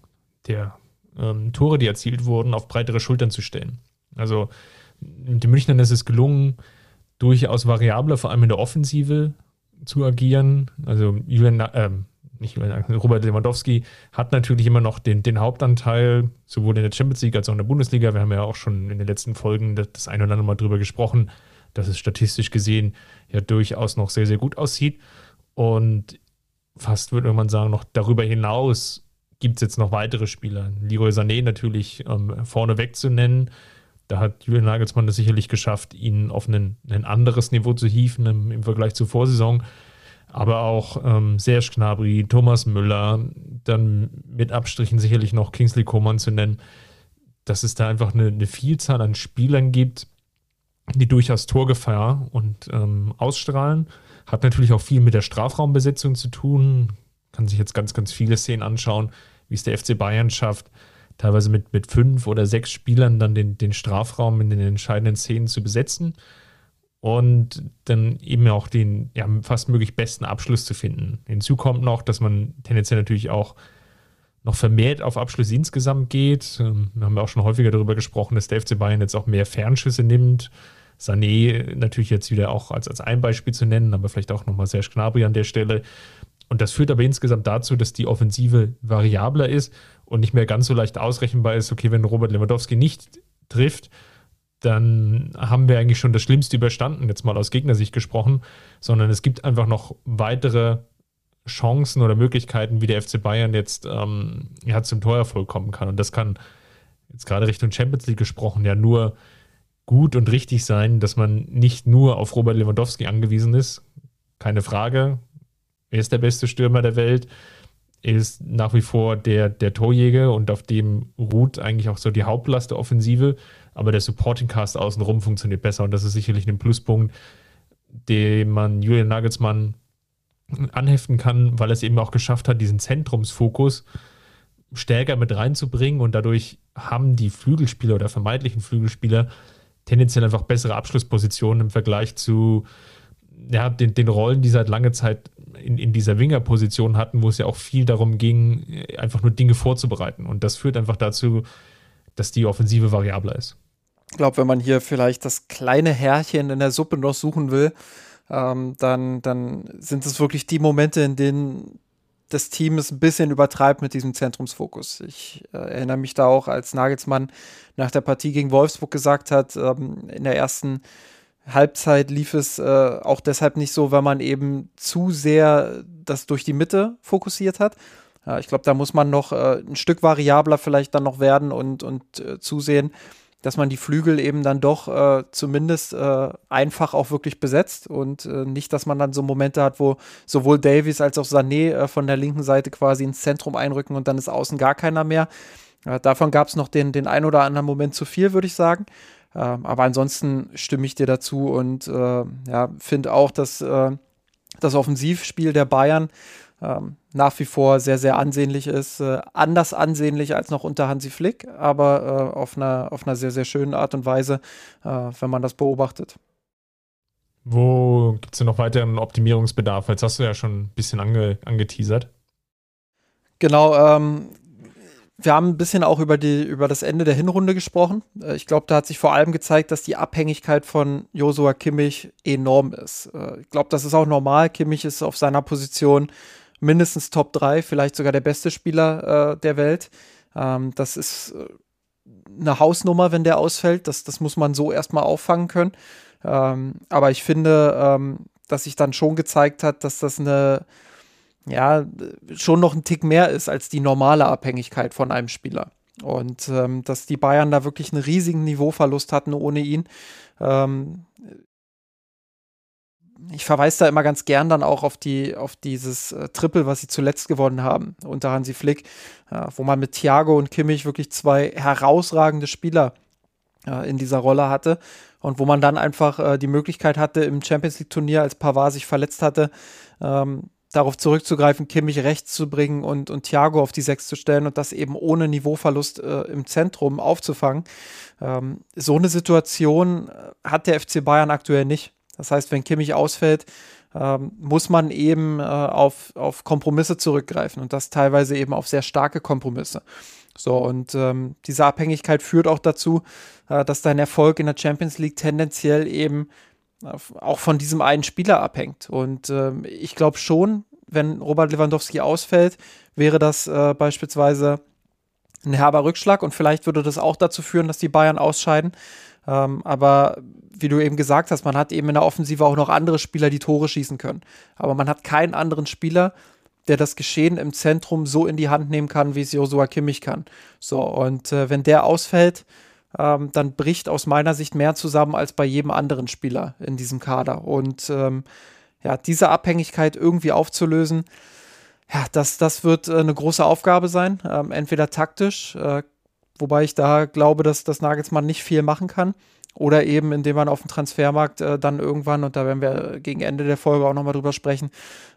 der ähm, Tore, die erzielt wurden, auf breitere Schultern zu stellen. Also den Münchnern ist es gelungen, durchaus variabler, vor allem in der Offensive zu agieren. Also Julian, äh, nicht Julian, Robert Lewandowski hat natürlich immer noch den, den Hauptanteil, sowohl in der Champions League als auch in der Bundesliga. Wir haben ja auch schon in den letzten Folgen das, das ein oder andere Mal drüber gesprochen, dass es statistisch gesehen ja durchaus noch sehr, sehr gut aussieht. Und fast würde man sagen, noch darüber hinaus gibt es jetzt noch weitere Spieler. Leroy Sané natürlich ähm, vorneweg zu nennen. Da hat Julian Nagelsmann das sicherlich geschafft, ihn auf ein, ein anderes Niveau zu hieven im, im Vergleich zur Vorsaison. Aber auch ähm, Serge Gnabry, Thomas Müller, dann mit Abstrichen sicherlich noch Kingsley Coman zu nennen, dass es da einfach eine, eine Vielzahl an Spielern gibt, die durchaus Torgefahr und ähm, ausstrahlen hat natürlich auch viel mit der Strafraumbesetzung zu tun. kann sich jetzt ganz, ganz viele Szenen anschauen, wie es der FC Bayern schafft, teilweise mit, mit fünf oder sechs Spielern dann den, den Strafraum in den entscheidenden Szenen zu besetzen und dann eben auch den ja, fast möglich besten Abschluss zu finden. Hinzu kommt noch, dass man tendenziell natürlich auch noch vermehrt auf Abschluss insgesamt geht. Ähm, wir haben ja auch schon häufiger darüber gesprochen, dass der FC Bayern jetzt auch mehr Fernschüsse nimmt. Sané natürlich jetzt wieder auch als, als ein Beispiel zu nennen, aber vielleicht auch nochmal Serge Gnabry an der Stelle. Und das führt aber insgesamt dazu, dass die Offensive variabler ist und nicht mehr ganz so leicht ausrechenbar ist, okay, wenn Robert Lewandowski nicht trifft, dann haben wir eigentlich schon das Schlimmste überstanden, jetzt mal aus Gegnersicht gesprochen, sondern es gibt einfach noch weitere Chancen oder Möglichkeiten, wie der FC Bayern jetzt ähm, ja, zum Torerfolg kommen kann. Und das kann jetzt gerade Richtung Champions League gesprochen ja nur gut und richtig sein, dass man nicht nur auf Robert Lewandowski angewiesen ist. Keine Frage. Er ist der beste Stürmer der Welt. Er ist nach wie vor der, der Torjäger und auf dem ruht eigentlich auch so die Hauptlast der Offensive. Aber der Supporting Cast außenrum funktioniert besser und das ist sicherlich ein Pluspunkt, den man Julian Nagelsmann anheften kann, weil er es eben auch geschafft hat, diesen Zentrumsfokus stärker mit reinzubringen und dadurch haben die Flügelspieler oder vermeintlichen Flügelspieler tendenziell einfach bessere Abschlusspositionen im Vergleich zu ja, den, den Rollen, die seit langer Zeit in, in dieser Winger-Position hatten, wo es ja auch viel darum ging, einfach nur Dinge vorzubereiten. Und das führt einfach dazu, dass die Offensive variabler ist. Ich glaube, wenn man hier vielleicht das kleine Härchen in der Suppe noch suchen will, ähm, dann, dann sind es wirklich die Momente, in denen das Team es ein bisschen übertreibt mit diesem Zentrumsfokus. Ich äh, erinnere mich da auch, als Nagelsmann nach der Partie gegen Wolfsburg gesagt hat, ähm, in der ersten Halbzeit lief es äh, auch deshalb nicht so, weil man eben zu sehr das durch die Mitte fokussiert hat. Äh, ich glaube, da muss man noch äh, ein Stück variabler vielleicht dann noch werden und, und äh, zusehen, dass man die Flügel eben dann doch äh, zumindest äh, einfach auch wirklich besetzt und nicht, dass man dann so Momente hat, wo sowohl Davies als auch Sané von der linken Seite quasi ins Zentrum einrücken und dann ist außen gar keiner mehr. Davon gab es noch den, den ein oder anderen Moment zu viel, würde ich sagen. Ähm, aber ansonsten stimme ich dir dazu und äh, ja, finde auch, dass das Offensivspiel der Bayern ähm, nach wie vor sehr, sehr ansehnlich ist. Äh, anders ansehnlich als noch unter Hansi Flick, aber äh, auf, einer, auf einer sehr, sehr schönen Art und Weise, äh, wenn man das beobachtet. Wo gibt es denn noch weiteren Optimierungsbedarf? Jetzt hast du ja schon ein bisschen ange, angeteasert. Genau, ähm, wir haben ein bisschen auch über, die, über das Ende der Hinrunde gesprochen. Äh, ich glaube, da hat sich vor allem gezeigt, dass die Abhängigkeit von Josua Kimmich enorm ist. Äh, ich glaube, das ist auch normal. Kimmich ist auf seiner Position mindestens Top 3, vielleicht sogar der beste Spieler äh, der Welt. Ähm, das ist äh, eine Hausnummer, wenn der ausfällt. Das, das muss man so erstmal auffangen können. Ähm, aber ich finde, ähm, dass sich dann schon gezeigt hat, dass das eine, ja, schon noch ein Tick mehr ist als die normale Abhängigkeit von einem Spieler. Und ähm, dass die Bayern da wirklich einen riesigen Niveauverlust hatten ohne ihn. Ähm, ich verweise da immer ganz gern dann auch auf die auf dieses äh, Triple, was sie zuletzt gewonnen haben unter Hansi Flick, äh, wo man mit Thiago und Kimmich wirklich zwei herausragende Spieler äh, in dieser Rolle hatte und wo man dann einfach äh, die Möglichkeit hatte im Champions League Turnier, als Pavard sich verletzt hatte, ähm, darauf zurückzugreifen, Kimmich rechts zu bringen und, und Thiago auf die Sechs zu stellen und das eben ohne Niveauverlust äh, im Zentrum aufzufangen. Ähm, so eine Situation äh, hat der FC Bayern aktuell nicht. Das heißt, wenn Kimmich ausfällt, ähm, muss man eben äh, auf, auf Kompromisse zurückgreifen und das teilweise eben auf sehr starke Kompromisse. So, und ähm, diese Abhängigkeit führt auch dazu, äh, dass dein Erfolg in der Champions League tendenziell eben auch von diesem einen Spieler abhängt. Und ähm, ich glaube schon, wenn Robert Lewandowski ausfällt, wäre das äh, beispielsweise ein herber Rückschlag und vielleicht würde das auch dazu führen, dass die Bayern ausscheiden. Ähm, aber wie du eben gesagt hast, man hat eben in der Offensive auch noch andere Spieler, die Tore schießen können. Aber man hat keinen anderen Spieler, der das Geschehen im Zentrum so in die Hand nehmen kann, wie es Josua Kimmich kann. So, und äh, wenn der ausfällt, ähm, dann bricht aus meiner Sicht mehr zusammen als bei jedem anderen Spieler in diesem Kader. Und ähm, ja, diese Abhängigkeit irgendwie aufzulösen, ja, das, das wird äh, eine große Aufgabe sein. Ähm, entweder taktisch, äh, wobei ich da glaube, dass das Nagelsmann nicht viel machen kann. Oder eben, indem man auf dem Transfermarkt äh, dann irgendwann, und da werden wir gegen Ende der Folge auch nochmal drüber sprechen,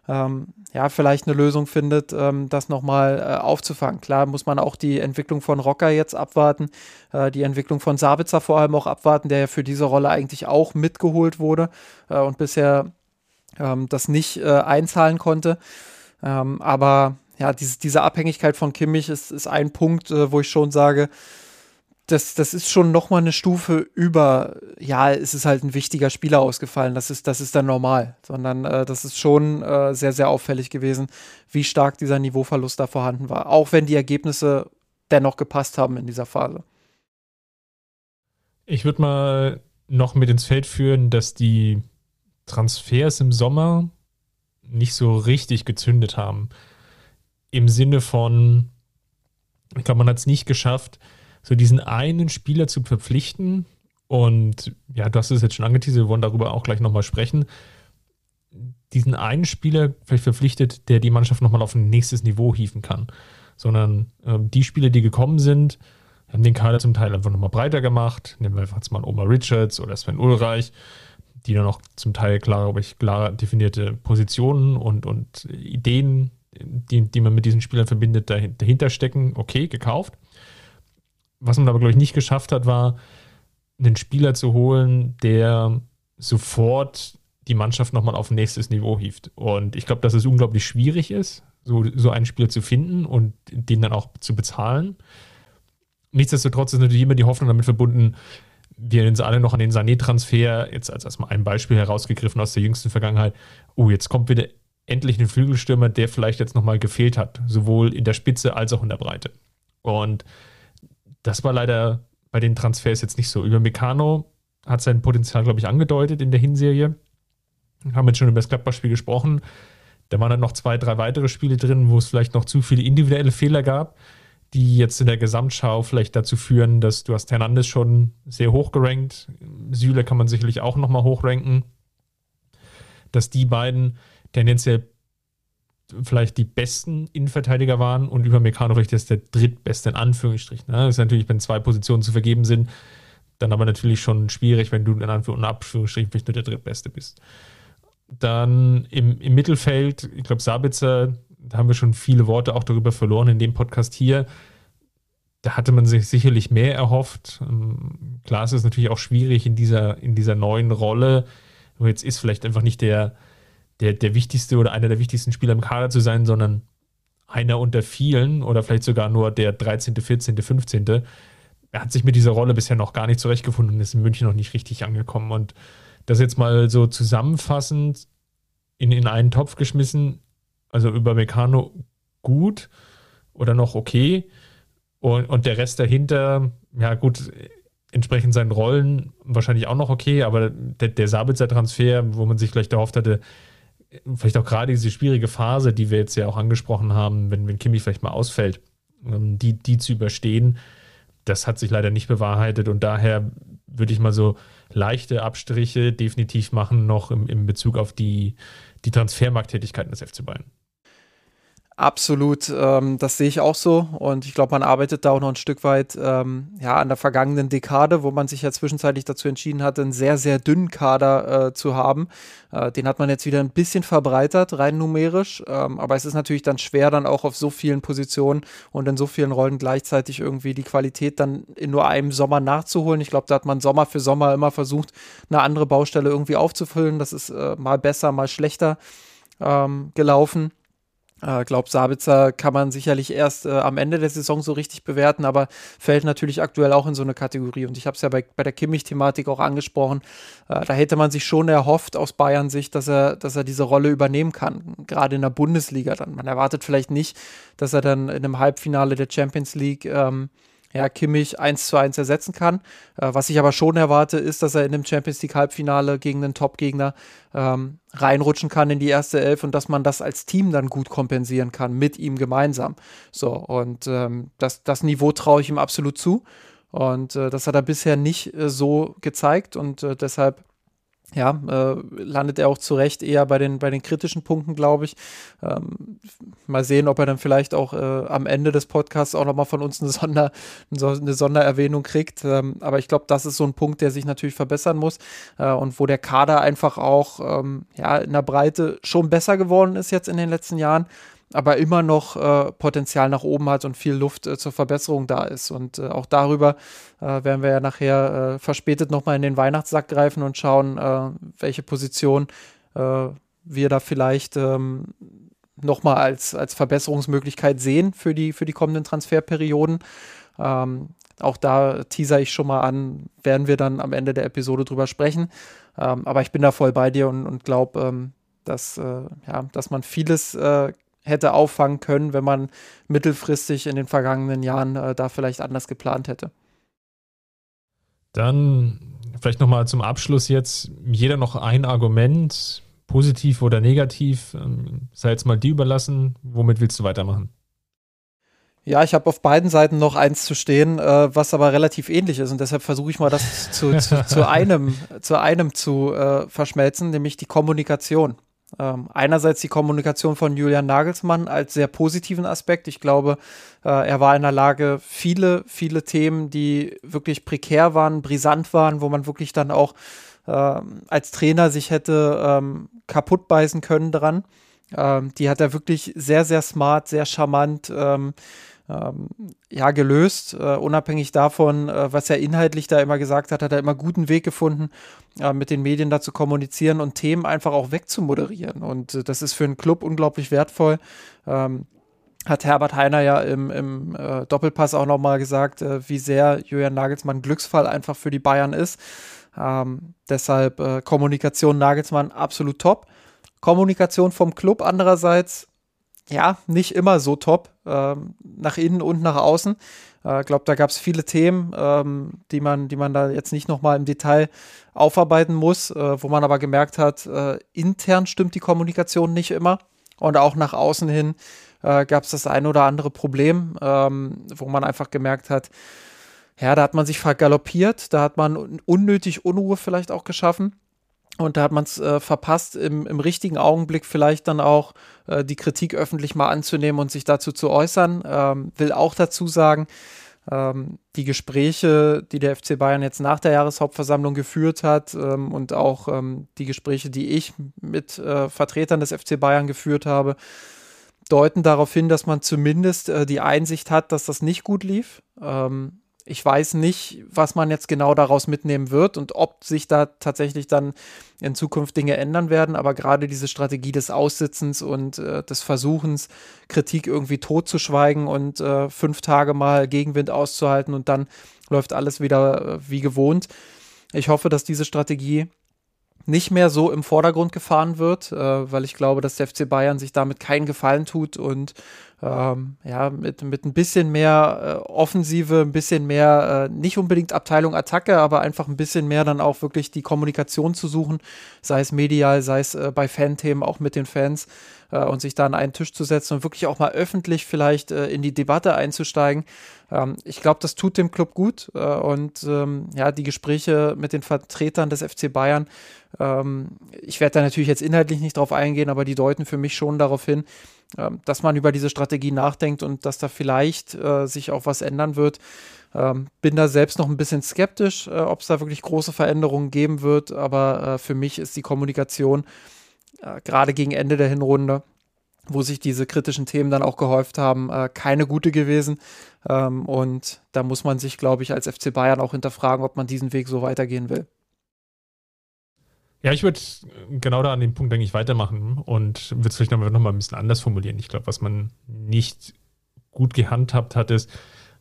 ähm, ja, vielleicht eine Lösung findet, ähm, das nochmal äh, aufzufangen. Klar muss man auch die Entwicklung von Rocker jetzt abwarten, äh, die Entwicklung von Sabitzer vor allem auch abwarten, der ja für diese Rolle eigentlich auch mitgeholt wurde äh, und bisher ähm, das nicht äh, einzahlen konnte. Ähm, aber ja, diese, diese Abhängigkeit von Kimmich ist, ist ein Punkt, äh, wo ich schon sage, das, das ist schon noch mal eine Stufe über, ja, es ist halt ein wichtiger Spieler ausgefallen, das ist, das ist dann normal, sondern äh, das ist schon äh, sehr, sehr auffällig gewesen, wie stark dieser Niveauverlust da vorhanden war, auch wenn die Ergebnisse dennoch gepasst haben in dieser Phase. Ich würde mal noch mit ins Feld führen, dass die Transfers im Sommer nicht so richtig gezündet haben. Im Sinne von, ich glaube, man hat es nicht geschafft, so diesen einen Spieler zu verpflichten. Und ja, du hast es jetzt schon angeteasert, wir wollen darüber auch gleich nochmal sprechen. Diesen einen Spieler vielleicht verpflichtet, der die Mannschaft nochmal auf ein nächstes Niveau hieven kann. Sondern äh, die Spieler, die gekommen sind, haben den Kader zum Teil einfach nochmal breiter gemacht. Nehmen wir einfach jetzt mal Omar Richards oder Sven Ulreich, die dann auch zum Teil klar, glaube ich, klar definierte Positionen und, und Ideen, die, die man mit diesen Spielern verbindet, dahinter stecken. Okay, gekauft was man aber, glaube ich, nicht geschafft hat, war, einen Spieler zu holen, der sofort die Mannschaft nochmal auf nächstes Niveau hieft. Und ich glaube, dass es unglaublich schwierig ist, so, so einen Spieler zu finden und den dann auch zu bezahlen. Nichtsdestotrotz ist natürlich immer die Hoffnung damit verbunden, wir uns alle noch an den Sané-Transfer, jetzt als erstmal ein Beispiel herausgegriffen aus der jüngsten Vergangenheit. Oh, jetzt kommt wieder endlich ein Flügelstürmer, der vielleicht jetzt nochmal gefehlt hat, sowohl in der Spitze als auch in der Breite. Und das war leider bei den Transfers jetzt nicht so. Über Meccano hat sein Potenzial, glaube ich, angedeutet in der Hinserie. Haben jetzt schon über das Gladbach-Spiel gesprochen. Da waren dann noch zwei, drei weitere Spiele drin, wo es vielleicht noch zu viele individuelle Fehler gab, die jetzt in der Gesamtschau vielleicht dazu führen, dass du hast Hernandez schon sehr hoch gerankt. Süle kann man sicherlich auch nochmal hochranken. Dass die beiden tendenziell vielleicht die besten Innenverteidiger waren und über Meccano vielleicht ist der drittbeste in Anführungsstrichen. Ne? Das ist natürlich, wenn zwei Positionen zu vergeben sind, dann aber natürlich schon schwierig, wenn du in Anführungsstrichen vielleicht nur der drittbeste bist. Dann im, im Mittelfeld, ich glaube, Sabitzer, da haben wir schon viele Worte auch darüber verloren in dem Podcast hier. Da hatte man sich sicherlich mehr erhofft. Ähm, klar, es ist natürlich auch schwierig in dieser, in dieser neuen Rolle. Aber jetzt ist vielleicht einfach nicht der, der, der wichtigste oder einer der wichtigsten Spieler im Kader zu sein, sondern einer unter vielen oder vielleicht sogar nur der 13., 14., 15. Er hat sich mit dieser Rolle bisher noch gar nicht zurechtgefunden und ist in München noch nicht richtig angekommen. Und das jetzt mal so zusammenfassend in, in einen Topf geschmissen, also über Meccano gut oder noch okay. Und, und der Rest dahinter, ja gut, entsprechend seinen Rollen wahrscheinlich auch noch okay, aber der, der Sabitzer-Transfer, wo man sich vielleicht erhofft hatte, vielleicht auch gerade diese schwierige Phase, die wir jetzt ja auch angesprochen haben, wenn, wenn Kimi vielleicht mal ausfällt, ähm, die, die zu überstehen, das hat sich leider nicht bewahrheitet und daher würde ich mal so leichte Abstriche definitiv machen, noch im, im Bezug auf die, die Transfermarkttätigkeiten des FC Bayern. Absolut, ähm, das sehe ich auch so. Und ich glaube, man arbeitet da auch noch ein Stück weit ähm, ja, an der vergangenen Dekade, wo man sich ja zwischenzeitlich dazu entschieden hatte, einen sehr, sehr dünnen Kader äh, zu haben. Äh, den hat man jetzt wieder ein bisschen verbreitert, rein numerisch. Ähm, aber es ist natürlich dann schwer, dann auch auf so vielen Positionen und in so vielen Rollen gleichzeitig irgendwie die Qualität dann in nur einem Sommer nachzuholen. Ich glaube, da hat man Sommer für Sommer immer versucht, eine andere Baustelle irgendwie aufzufüllen. Das ist äh, mal besser, mal schlechter ähm, gelaufen. Äh, glaube, Sabitzer kann man sicherlich erst äh, am Ende der Saison so richtig bewerten, aber fällt natürlich aktuell auch in so eine Kategorie. Und ich habe es ja bei, bei der Kimmich-Thematik auch angesprochen. Äh, da hätte man sich schon erhofft aus Bayern Sicht, dass er, dass er diese Rolle übernehmen kann, gerade in der Bundesliga dann. Man erwartet vielleicht nicht, dass er dann in einem Halbfinale der Champions League ähm, ja, Kimmich eins zu eins ersetzen kann. Äh, was ich aber schon erwarte, ist, dass er in dem Champions League Halbfinale gegen einen Top-Gegner ähm, reinrutschen kann in die erste Elf und dass man das als Team dann gut kompensieren kann, mit ihm gemeinsam. So, und ähm, das, das Niveau traue ich ihm absolut zu. Und äh, das hat er bisher nicht äh, so gezeigt und äh, deshalb ja, äh, landet er auch zu Recht eher bei den, bei den kritischen Punkten, glaube ich. Ähm, mal sehen, ob er dann vielleicht auch äh, am Ende des Podcasts auch nochmal von uns eine, Sonder, eine Sondererwähnung kriegt. Ähm, aber ich glaube, das ist so ein Punkt, der sich natürlich verbessern muss äh, und wo der Kader einfach auch ähm, ja, in der Breite schon besser geworden ist jetzt in den letzten Jahren aber immer noch äh, Potenzial nach oben hat und viel Luft äh, zur Verbesserung da ist. Und äh, auch darüber äh, werden wir ja nachher äh, verspätet nochmal in den Weihnachtssack greifen und schauen, äh, welche Position wir da vielleicht ähm, nochmal als, als Verbesserungsmöglichkeit sehen für die, für die kommenden Transferperioden. Ähm, auch da teaser ich schon mal an, werden wir dann am Ende der Episode drüber sprechen. Ähm, aber ich bin da voll bei dir und, und glaube, ähm, dass, äh, ja, dass man vieles äh, hätte auffangen können, wenn man mittelfristig in den vergangenen Jahren äh, da vielleicht anders geplant hätte. Dann vielleicht nochmal zum Abschluss jetzt jeder noch ein Argument, positiv oder negativ. Ähm, sei jetzt mal die überlassen. Womit willst du weitermachen? Ja, ich habe auf beiden Seiten noch eins zu stehen, äh, was aber relativ ähnlich ist und deshalb versuche ich mal das zu, zu, zu, einem, zu einem zu äh, verschmelzen, nämlich die Kommunikation. Ähm, einerseits die Kommunikation von Julian Nagelsmann als sehr positiven Aspekt. Ich glaube, äh, er war in der Lage, viele, viele Themen, die wirklich prekär waren, brisant waren, wo man wirklich dann auch äh, als Trainer sich hätte ähm, kaputt beißen können dran. Ähm, die hat er wirklich sehr, sehr smart, sehr charmant ähm, ja, gelöst. Uh, unabhängig davon, uh, was er inhaltlich da immer gesagt hat, hat er immer guten Weg gefunden, uh, mit den Medien da zu kommunizieren und Themen einfach auch wegzumoderieren. Und das ist für einen Club unglaublich wertvoll. Ähm, hat Herbert Heiner ja im, im äh, Doppelpass auch nochmal gesagt, äh, wie sehr Julian Nagelsmann Glücksfall einfach für die Bayern ist. Ähm, deshalb äh, Kommunikation Nagelsmann absolut top. Kommunikation vom Club andererseits ja, nicht immer so top, ähm, nach innen und nach außen. Ich äh, glaube, da gab es viele Themen, ähm, die, man, die man da jetzt nicht nochmal im Detail aufarbeiten muss, äh, wo man aber gemerkt hat, äh, intern stimmt die Kommunikation nicht immer. Und auch nach außen hin äh, gab es das ein oder andere Problem, ähm, wo man einfach gemerkt hat, ja, da hat man sich vergaloppiert, da hat man unnötig Unruhe vielleicht auch geschaffen. Und da hat man es äh, verpasst, im, im, richtigen Augenblick vielleicht dann auch äh, die Kritik öffentlich mal anzunehmen und sich dazu zu äußern. Ähm, will auch dazu sagen, ähm, die Gespräche, die der FC Bayern jetzt nach der Jahreshauptversammlung geführt hat ähm, und auch ähm, die Gespräche, die ich mit äh, Vertretern des FC Bayern geführt habe, deuten darauf hin, dass man zumindest äh, die Einsicht hat, dass das nicht gut lief. Ähm, ich weiß nicht, was man jetzt genau daraus mitnehmen wird und ob sich da tatsächlich dann in Zukunft Dinge ändern werden. Aber gerade diese Strategie des Aussitzens und äh, des Versuchens, Kritik irgendwie totzuschweigen und äh, fünf Tage mal Gegenwind auszuhalten und dann läuft alles wieder äh, wie gewohnt. Ich hoffe, dass diese Strategie nicht mehr so im Vordergrund gefahren wird, äh, weil ich glaube, dass der FC Bayern sich damit keinen Gefallen tut und ähm, ja, mit, mit ein bisschen mehr äh, Offensive, ein bisschen mehr, äh, nicht unbedingt Abteilung Attacke, aber einfach ein bisschen mehr dann auch wirklich die Kommunikation zu suchen, sei es medial, sei es äh, bei Fanthemen, auch mit den Fans äh, und sich da an einen Tisch zu setzen und wirklich auch mal öffentlich vielleicht äh, in die Debatte einzusteigen. Ähm, ich glaube, das tut dem Club gut äh, und ähm, ja, die Gespräche mit den Vertretern des FC Bayern, ähm, ich werde da natürlich jetzt inhaltlich nicht drauf eingehen, aber die deuten für mich schon darauf hin, dass man über diese Strategie nachdenkt und dass da vielleicht äh, sich auch was ändern wird. Ähm, bin da selbst noch ein bisschen skeptisch, äh, ob es da wirklich große Veränderungen geben wird, aber äh, für mich ist die Kommunikation äh, gerade gegen Ende der Hinrunde, wo sich diese kritischen Themen dann auch gehäuft haben, äh, keine gute gewesen. Ähm, und da muss man sich, glaube ich, als FC Bayern auch hinterfragen, ob man diesen Weg so weitergehen will. Ja, ich würde genau da an dem Punkt, denke ich, weitermachen und würde es vielleicht nochmal noch mal ein bisschen anders formulieren. Ich glaube, was man nicht gut gehandhabt hat, ist,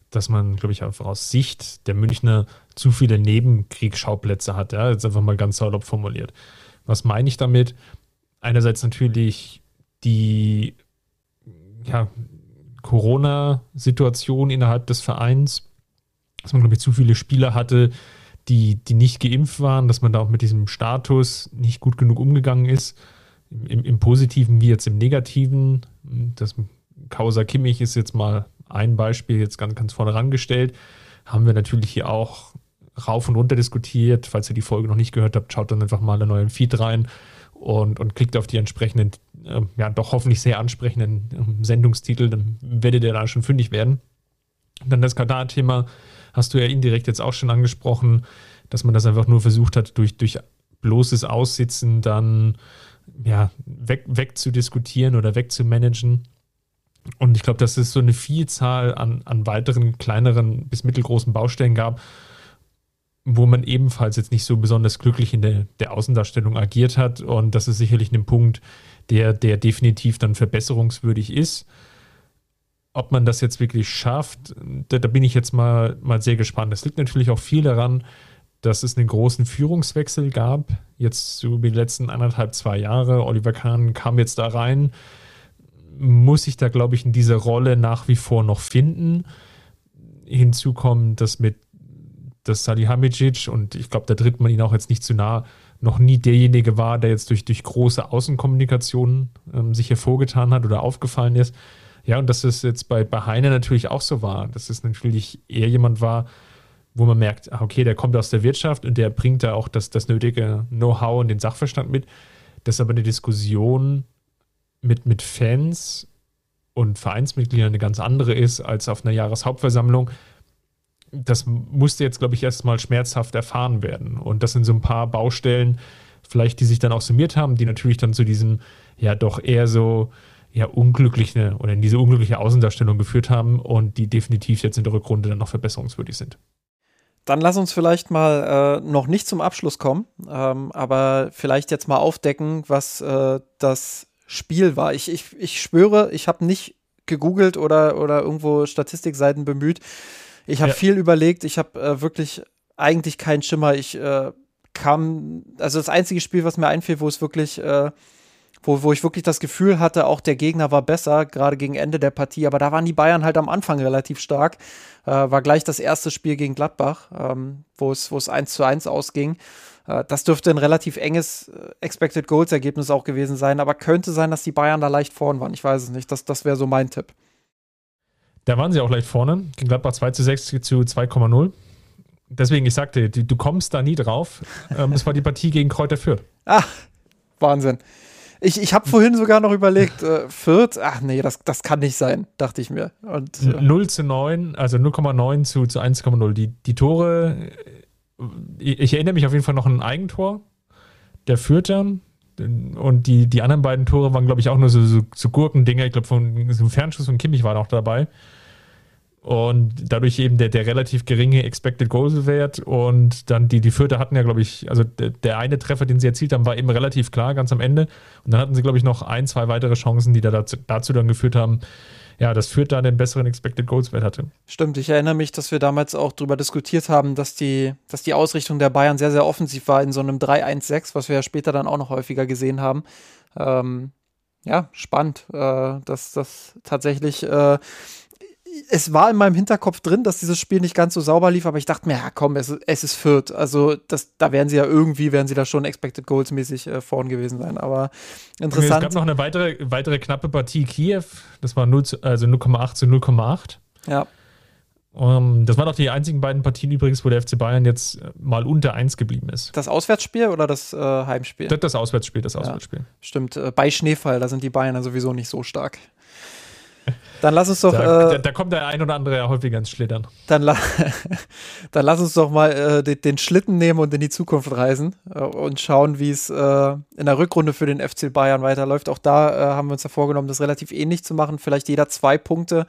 dass man, glaube ich, einfach aus Sicht der Münchner zu viele Nebenkriegsschauplätze hat. Ja, jetzt einfach mal ganz salopp formuliert. Was meine ich damit? Einerseits natürlich die ja, Corona-Situation innerhalb des Vereins, dass man, glaube ich, zu viele Spieler hatte, die, die nicht geimpft waren, dass man da auch mit diesem Status nicht gut genug umgegangen ist. Im, im Positiven wie jetzt im Negativen. Das Causa Kimmich ist jetzt mal ein Beispiel, jetzt ganz, ganz vorne rangestellt. Haben wir natürlich hier auch rauf und runter diskutiert. Falls ihr die Folge noch nicht gehört habt, schaut dann einfach mal in einen neuen Feed rein und, und klickt auf die entsprechenden, äh, ja, doch hoffentlich sehr ansprechenden äh, Sendungstitel, dann werdet ihr da schon fündig werden. Dann das Katar-Thema hast du ja indirekt jetzt auch schon angesprochen, dass man das einfach nur versucht hat, durch, durch bloßes Aussitzen dann ja, weg, weg zu diskutieren oder wegzumanagen. Und ich glaube, dass es so eine Vielzahl an, an weiteren kleineren bis mittelgroßen Baustellen gab, wo man ebenfalls jetzt nicht so besonders glücklich in der, der Außendarstellung agiert hat. Und das ist sicherlich ein Punkt, der, der definitiv dann verbesserungswürdig ist. Ob man das jetzt wirklich schafft, da, da bin ich jetzt mal, mal sehr gespannt. Es liegt natürlich auch viel daran, dass es einen großen Führungswechsel gab. Jetzt über die letzten anderthalb, zwei Jahre. Oliver Kahn kam jetzt da rein muss sich da, glaube ich, in dieser Rolle nach wie vor noch finden. Hinzu kommt, dass mit dass Salihamidzic und ich glaube, da tritt man ihn auch jetzt nicht zu nah, noch nie derjenige war, der jetzt durch, durch große Außenkommunikation ähm, sich hervorgetan hat oder aufgefallen ist. Ja, und dass es jetzt bei, bei Heine natürlich auch so war, dass es natürlich eher jemand war, wo man merkt, ah, okay, der kommt aus der Wirtschaft und der bringt da auch das, das nötige Know-how und den Sachverstand mit. Das ist aber eine Diskussion, mit, mit Fans und Vereinsmitgliedern eine ganz andere ist als auf einer Jahreshauptversammlung. Das musste jetzt, glaube ich, erstmal schmerzhaft erfahren werden. Und das sind so ein paar Baustellen, vielleicht, die sich dann auch summiert haben, die natürlich dann zu diesem, ja, doch eher so, ja, unglückliche oder in diese unglückliche Außendarstellung geführt haben und die definitiv jetzt in der Rückrunde dann noch verbesserungswürdig sind. Dann lass uns vielleicht mal äh, noch nicht zum Abschluss kommen, ähm, aber vielleicht jetzt mal aufdecken, was äh, das Spiel war. Ich, ich, ich schwöre, ich habe nicht gegoogelt oder, oder irgendwo Statistikseiten bemüht. Ich habe ja. viel überlegt. Ich habe äh, wirklich eigentlich keinen Schimmer. Ich äh, kam, also das einzige Spiel, was mir einfiel, wo es wirklich, äh, wo, wo ich wirklich das Gefühl hatte, auch der Gegner war besser, gerade gegen Ende der Partie. Aber da waren die Bayern halt am Anfang relativ stark. Äh, war gleich das erste Spiel gegen Gladbach, ähm, wo es, wo es 1 zu 1 ausging. Äh, das dürfte ein relativ enges äh, Expected Goals Ergebnis auch gewesen sein, aber könnte sein, dass die Bayern da leicht vorn waren. Ich weiß es nicht. Das, das wäre so mein Tipp. Da waren sie auch leicht vorne. Gegen Gladbach 2 zu 6 zu 2,0. Deswegen, ich sagte, du kommst da nie drauf. Ähm, es war die Partie gegen Kräuter Fürth. Ah, Wahnsinn. Ich, ich habe vorhin sogar noch überlegt, äh, Fürth, ach nee, das, das kann nicht sein, dachte ich mir. Und, äh, 0 zu 9, also 0,9 zu, zu 1,0. Die, die Tore ich erinnere mich auf jeden Fall noch an ein Eigentor der Fürther. Und die, die anderen beiden Tore waren, glaube ich, auch nur so, so, so Gurkendinger. Ich glaube, von so einem Fernschuss von Kimmich war noch dabei. Und dadurch eben der, der relativ geringe Expected Goals Wert. Und dann die, die Fürther hatten ja, glaube ich, also der, der, eine Treffer, den sie erzielt haben, war eben relativ klar, ganz am Ende. Und dann hatten sie, glaube ich, noch ein, zwei weitere Chancen, die da dazu, dazu dann geführt haben, ja, das führt da den besseren Expected Goals Wert hatte. Stimmt, ich erinnere mich, dass wir damals auch darüber diskutiert haben, dass die, dass die Ausrichtung der Bayern sehr, sehr offensiv war in so einem 3-1-6, was wir ja später dann auch noch häufiger gesehen haben. Ähm, ja, spannend, äh, dass das tatsächlich äh, es war in meinem Hinterkopf drin, dass dieses Spiel nicht ganz so sauber lief, aber ich dachte mir, ja komm, es, es ist Fürth. Also das, da werden sie ja irgendwie, werden sie da schon Expected Goals mäßig äh, vorn gewesen sein. Aber interessant. Es gab noch eine weitere, weitere knappe Partie Kiew. Das war 0 zu, also 0,8 zu 0,8. Ja. Um, ähm, das waren auch die einzigen beiden Partien übrigens, wo der FC Bayern jetzt mal unter 1 geblieben ist. Das Auswärtsspiel oder das äh, Heimspiel? Das, das, Auswärtsspiel, das Auswärtsspiel. Ja, stimmt, äh, bei Schneefall, da sind die Bayern sowieso nicht so stark. Dann lass uns doch. Da, äh, da, kommt der ein oder andere ja häufiger ins Schlittern. Dann, la dann lass uns doch mal äh, den, den, Schlitten nehmen und in die Zukunft reisen äh, und schauen, wie es äh, in der Rückrunde für den FC Bayern weiterläuft. Auch da äh, haben wir uns ja vorgenommen, das relativ ähnlich zu machen. Vielleicht jeder zwei Punkte,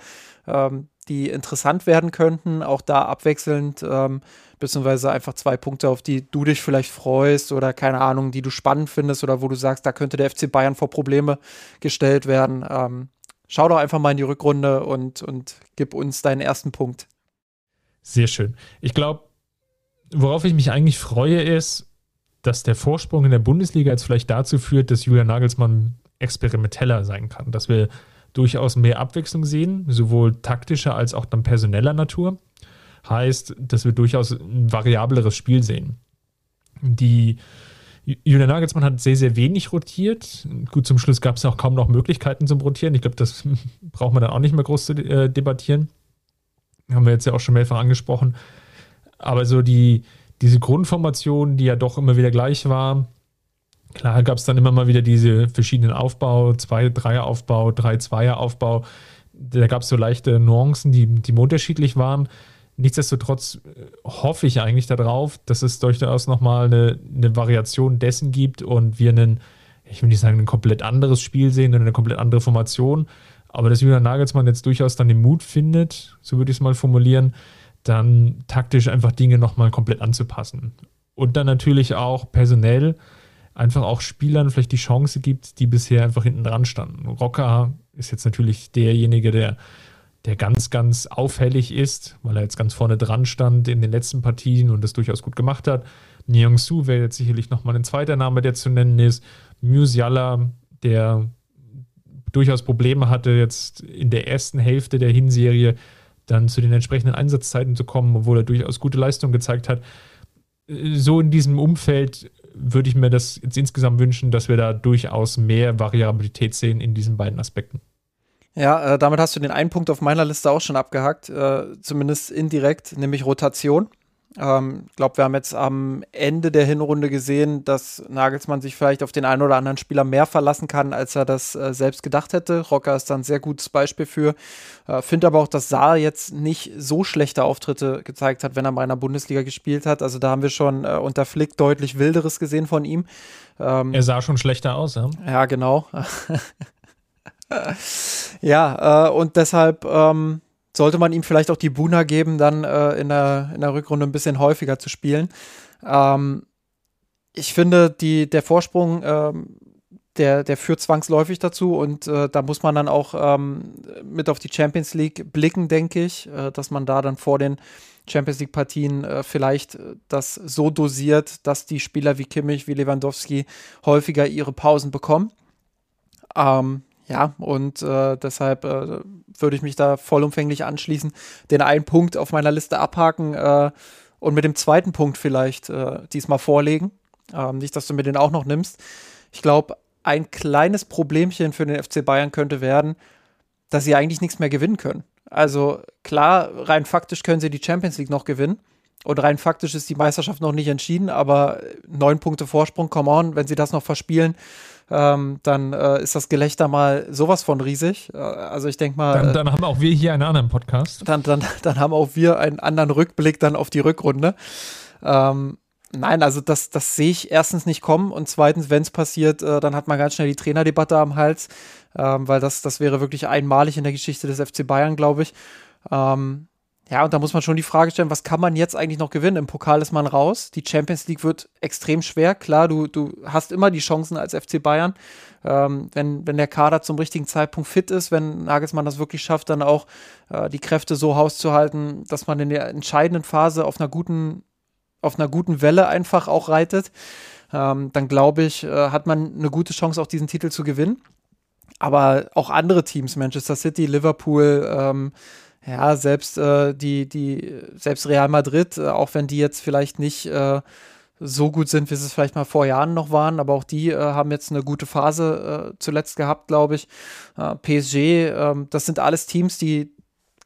ähm, die interessant werden könnten. Auch da abwechselnd. Ähm, beziehungsweise einfach zwei Punkte, auf die du dich vielleicht freust oder keine Ahnung, die du spannend findest oder wo du sagst, da könnte der FC Bayern vor Probleme gestellt werden. Ähm, schau doch einfach mal in die Rückrunde und, und gib uns deinen ersten Punkt. Sehr schön. Ich glaube, worauf ich mich eigentlich freue, ist, dass der Vorsprung in der Bundesliga jetzt vielleicht dazu führt, dass Julian Nagelsmann experimenteller sein kann, dass wir durchaus mehr Abwechslung sehen, sowohl taktischer als auch dann personeller Natur. Heißt, dass wir durchaus ein variableres Spiel sehen. Die Julian Nagelsmann hat sehr, sehr wenig rotiert. Gut, zum Schluss gab es auch kaum noch Möglichkeiten zum Rotieren. Ich glaube, das braucht man dann auch nicht mehr groß zu äh, debattieren. Haben wir jetzt ja auch schon mehrfach angesprochen. Aber so die, diese Grundformation, die ja doch immer wieder gleich war, klar gab es dann immer mal wieder diese verschiedenen Aufbau, 2-3er-Aufbau, 3-2er-Aufbau. Da gab es so leichte Nuancen, die, die unterschiedlich waren. Nichtsdestotrotz äh, hoffe ich eigentlich darauf, dass es durchaus nochmal eine, eine Variation dessen gibt und wir einen, ich will nicht sagen, ein komplett anderes Spiel sehen und eine komplett andere Formation, aber dass Julian Nagelsmann jetzt durchaus dann den Mut findet, so würde ich es mal formulieren, dann taktisch einfach Dinge nochmal komplett anzupassen. Und dann natürlich auch personell einfach auch Spielern vielleicht die Chance gibt, die bisher einfach hinten dran standen. Rocker ist jetzt natürlich derjenige, der der ganz, ganz auffällig ist, weil er jetzt ganz vorne dran stand in den letzten Partien und das durchaus gut gemacht hat. Nyang Su wäre jetzt sicherlich nochmal ein zweiter Name, der zu nennen ist. Musiala, der durchaus Probleme hatte, jetzt in der ersten Hälfte der Hinserie dann zu den entsprechenden Einsatzzeiten zu kommen, obwohl er durchaus gute Leistung gezeigt hat. So in diesem Umfeld würde ich mir das jetzt insgesamt wünschen, dass wir da durchaus mehr Variabilität sehen in diesen beiden Aspekten. Ja, äh, damit hast du den einen Punkt auf meiner Liste auch schon abgehakt, äh, zumindest indirekt, nämlich Rotation. Ich ähm, glaube, wir haben jetzt am Ende der Hinrunde gesehen, dass Nagelsmann sich vielleicht auf den einen oder anderen Spieler mehr verlassen kann, als er das äh, selbst gedacht hätte. Rocker ist da ein sehr gutes Beispiel für. Äh, Finde aber auch, dass Saar jetzt nicht so schlechte Auftritte gezeigt hat, wenn er mal in der Bundesliga gespielt hat. Also da haben wir schon äh, unter Flick deutlich wilderes gesehen von ihm. Ähm, er sah schon schlechter aus, ja? Ja, genau. ja, äh, und deshalb ähm, sollte man ihm vielleicht auch die Buna geben, dann äh, in, der, in der Rückrunde ein bisschen häufiger zu spielen. Ähm, ich finde, die, der Vorsprung, ähm, der, der führt zwangsläufig dazu und äh, da muss man dann auch ähm, mit auf die Champions League blicken, denke ich, äh, dass man da dann vor den Champions League Partien äh, vielleicht das so dosiert, dass die Spieler wie Kimmich, wie Lewandowski häufiger ihre Pausen bekommen. Ähm, ja, und äh, deshalb äh, würde ich mich da vollumfänglich anschließen, den einen Punkt auf meiner Liste abhaken äh, und mit dem zweiten Punkt vielleicht äh, diesmal vorlegen. Ähm, nicht, dass du mir den auch noch nimmst. Ich glaube, ein kleines Problemchen für den FC Bayern könnte werden, dass sie eigentlich nichts mehr gewinnen können. Also klar, rein faktisch können sie die Champions League noch gewinnen. Und rein faktisch ist die Meisterschaft noch nicht entschieden, aber neun Punkte Vorsprung, come on, wenn sie das noch verspielen, ähm, dann äh, ist das Gelächter mal sowas von riesig. Äh, also ich denke mal. Dann, dann, haben auch wir hier einen anderen Podcast. Dann, dann, dann haben auch wir einen anderen Rückblick dann auf die Rückrunde. Ähm, nein, also das, das sehe ich erstens nicht kommen und zweitens, wenn es passiert, äh, dann hat man ganz schnell die Trainerdebatte am Hals, ähm, weil das, das wäre wirklich einmalig in der Geschichte des FC Bayern, glaube ich. Ähm, ja, und da muss man schon die Frage stellen, was kann man jetzt eigentlich noch gewinnen? Im Pokal ist man raus. Die Champions League wird extrem schwer. Klar, du, du hast immer die Chancen als FC Bayern. Ähm, wenn, wenn der Kader zum richtigen Zeitpunkt fit ist, wenn Nagelsmann das wirklich schafft, dann auch äh, die Kräfte so hauszuhalten, dass man in der entscheidenden Phase auf einer guten, auf einer guten Welle einfach auch reitet, ähm, dann glaube ich, äh, hat man eine gute Chance, auch diesen Titel zu gewinnen. Aber auch andere Teams, Manchester City, Liverpool, ähm, ja, selbst äh, die, die, selbst Real Madrid, äh, auch wenn die jetzt vielleicht nicht äh, so gut sind, wie sie es vielleicht mal vor Jahren noch waren, aber auch die äh, haben jetzt eine gute Phase äh, zuletzt gehabt, glaube ich. PSG, ähm, das sind alles Teams, die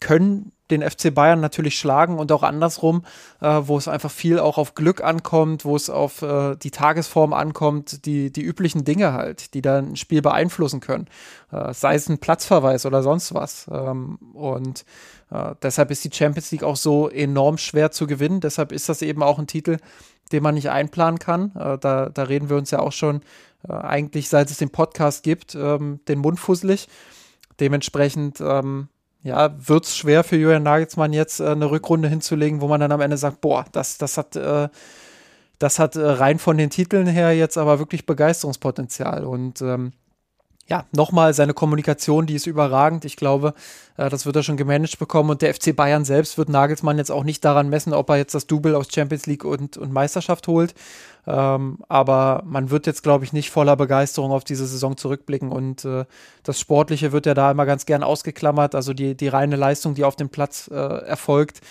können den FC Bayern natürlich schlagen und auch andersrum, äh, wo es einfach viel auch auf Glück ankommt, wo es auf äh, die Tagesform ankommt, die, die üblichen Dinge halt, die dann ein Spiel beeinflussen können. Äh, sei es ein Platzverweis oder sonst was. Ähm, und äh, deshalb ist die Champions League auch so enorm schwer zu gewinnen. Deshalb ist das eben auch ein Titel, den man nicht einplanen kann. Äh, da, da reden wir uns ja auch schon äh, eigentlich, seit es den Podcast gibt, ähm, den Mund fusselig. Dementsprechend ähm, ja, wird es schwer für Julian Nagelsmann jetzt äh, eine Rückrunde hinzulegen, wo man dann am Ende sagt, boah, das, das hat, äh, das hat äh, rein von den Titeln her jetzt aber wirklich Begeisterungspotenzial. Und ähm, ja, nochmal seine Kommunikation, die ist überragend. Ich glaube, äh, das wird er schon gemanagt bekommen. Und der FC Bayern selbst wird Nagelsmann jetzt auch nicht daran messen, ob er jetzt das Double aus Champions League und, und Meisterschaft holt. Ähm, aber man wird jetzt, glaube ich, nicht voller Begeisterung auf diese Saison zurückblicken. Und äh, das Sportliche wird ja da immer ganz gern ausgeklammert. Also die, die reine Leistung, die auf dem Platz äh, erfolgt,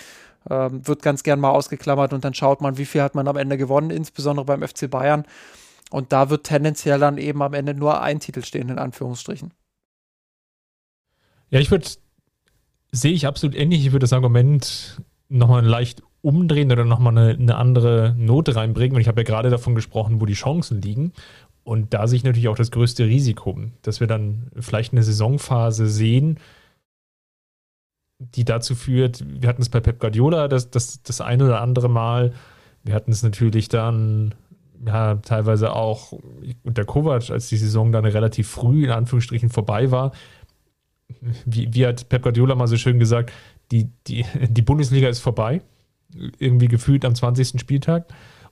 ähm, wird ganz gern mal ausgeklammert. Und dann schaut man, wie viel hat man am Ende gewonnen, insbesondere beim FC Bayern. Und da wird tendenziell dann eben am Ende nur ein Titel stehen, in Anführungsstrichen. Ja, ich würde, sehe ich absolut ähnlich. Ich würde das Argument nochmal leicht umdrehen oder nochmal eine, eine andere Note reinbringen. Und ich habe ja gerade davon gesprochen, wo die Chancen liegen. Und da sehe ich natürlich auch das größte Risiko, dass wir dann vielleicht eine Saisonphase sehen, die dazu führt, wir hatten es bei Pep Guardiola das, das, das ein oder andere Mal, wir hatten es natürlich dann ja, teilweise auch unter Kovac, als die Saison dann relativ früh in Anführungsstrichen vorbei war. Wie, wie hat Pep Guardiola mal so schön gesagt, die, die, die Bundesliga ist vorbei, irgendwie gefühlt am 20. Spieltag.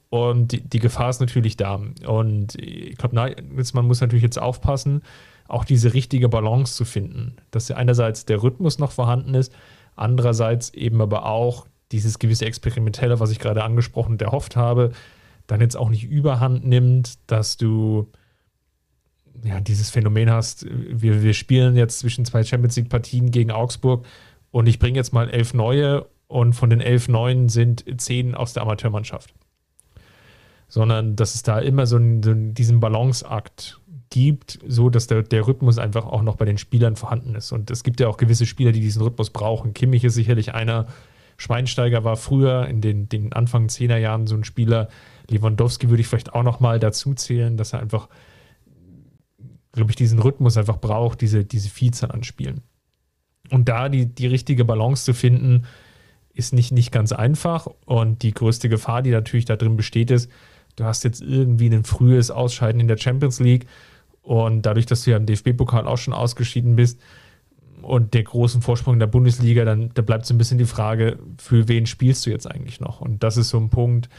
Und die, die Gefahr ist natürlich da. Und ich glaube, man muss natürlich jetzt aufpassen, auch diese richtige Balance zu finden. Dass einerseits der Rhythmus noch vorhanden ist, andererseits eben aber auch dieses gewisse Experimentelle, was ich gerade angesprochen und erhofft habe, dann jetzt auch nicht überhand nimmt, dass du ja, dieses Phänomen hast, wir, wir spielen jetzt zwischen zwei Champions League-Partien gegen Augsburg und ich bringe jetzt mal elf neue und von den elf neuen sind zehn aus der Amateurmannschaft sondern dass es da immer so, einen, so diesen Balanceakt gibt, so dass der, der Rhythmus einfach auch noch bei den Spielern vorhanden ist. Und es gibt ja auch gewisse Spieler, die diesen Rhythmus brauchen. Kimmich ist sicherlich einer. Schweinsteiger war früher in den, den Anfang 10er Jahren so ein Spieler. Lewandowski würde ich vielleicht auch noch mal dazu zählen, dass er einfach, glaube ich, diesen Rhythmus einfach braucht, diese, diese Vielzahl an Spielen. Und da die, die richtige Balance zu finden, ist nicht, nicht ganz einfach. Und die größte Gefahr, die natürlich da drin besteht, ist, du hast jetzt irgendwie ein frühes Ausscheiden in der Champions League und dadurch, dass du ja im DFB-Pokal auch schon ausgeschieden bist und der großen Vorsprung in der Bundesliga, dann da bleibt so ein bisschen die Frage, für wen spielst du jetzt eigentlich noch? Und das ist so ein Punkt,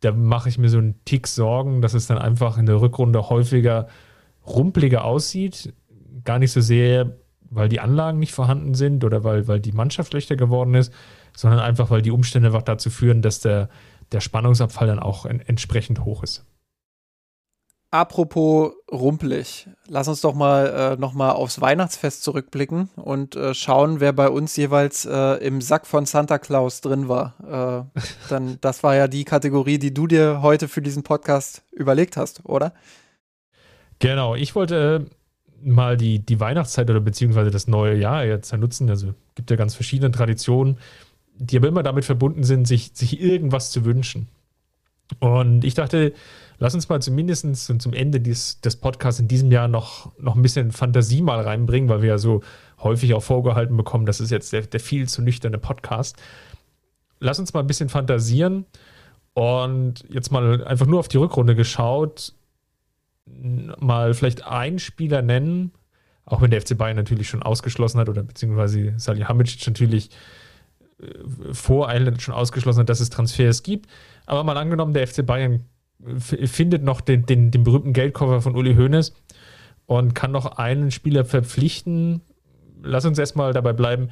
da mache ich mir so einen Tick Sorgen, dass es dann einfach in der Rückrunde häufiger rumpeliger aussieht. Gar nicht so sehr, weil die Anlagen nicht vorhanden sind oder weil, weil die Mannschaft schlechter geworden ist, sondern einfach, weil die Umstände einfach dazu führen, dass der, der Spannungsabfall dann auch en entsprechend hoch ist. Apropos rumpelig, lass uns doch mal äh, noch mal aufs Weihnachtsfest zurückblicken und äh, schauen, wer bei uns jeweils äh, im Sack von Santa Claus drin war. Äh, dann, das war ja die Kategorie, die du dir heute für diesen Podcast überlegt hast, oder? Genau, ich wollte äh, mal die, die Weihnachtszeit oder beziehungsweise das neue Jahr jetzt nutzen. Also gibt ja ganz verschiedene Traditionen die aber immer damit verbunden sind, sich, sich irgendwas zu wünschen. Und ich dachte, lass uns mal zumindest zum Ende des, des Podcasts in diesem Jahr noch, noch ein bisschen Fantasie mal reinbringen, weil wir ja so häufig auch vorgehalten bekommen, das ist jetzt der, der viel zu nüchterne Podcast. Lass uns mal ein bisschen fantasieren und jetzt mal einfach nur auf die Rückrunde geschaut, mal vielleicht einen Spieler nennen, auch wenn der FC Bayern natürlich schon ausgeschlossen hat oder beziehungsweise Salihamidzic natürlich voreilend schon ausgeschlossen hat, dass es Transfers gibt. Aber mal angenommen, der FC Bayern findet noch den, den, den berühmten Geldkoffer von Uli Hoeneß und kann noch einen Spieler verpflichten. Lass uns erstmal dabei bleiben,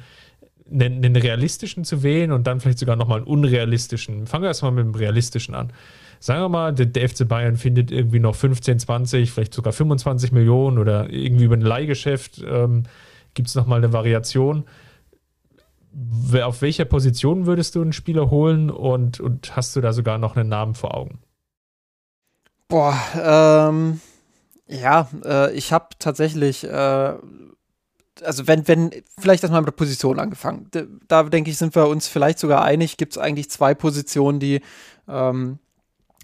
einen, einen realistischen zu wählen und dann vielleicht sogar nochmal einen unrealistischen. Fangen wir erstmal mit dem realistischen an. Sagen wir mal, der, der, FC Bayern findet irgendwie noch 15, 20, vielleicht sogar 25 Millionen oder irgendwie über ein Leihgeschäft ähm, gibt es nochmal eine Variation auf welcher Position würdest du einen Spieler holen und, und hast du da sogar noch einen Namen vor Augen? Boah, ähm, ja, äh, ich habe tatsächlich, äh, also wenn, wenn, vielleicht erstmal mit der Position angefangen. Da denke ich, sind wir uns vielleicht sogar einig, gibt es eigentlich zwei Positionen, die ähm,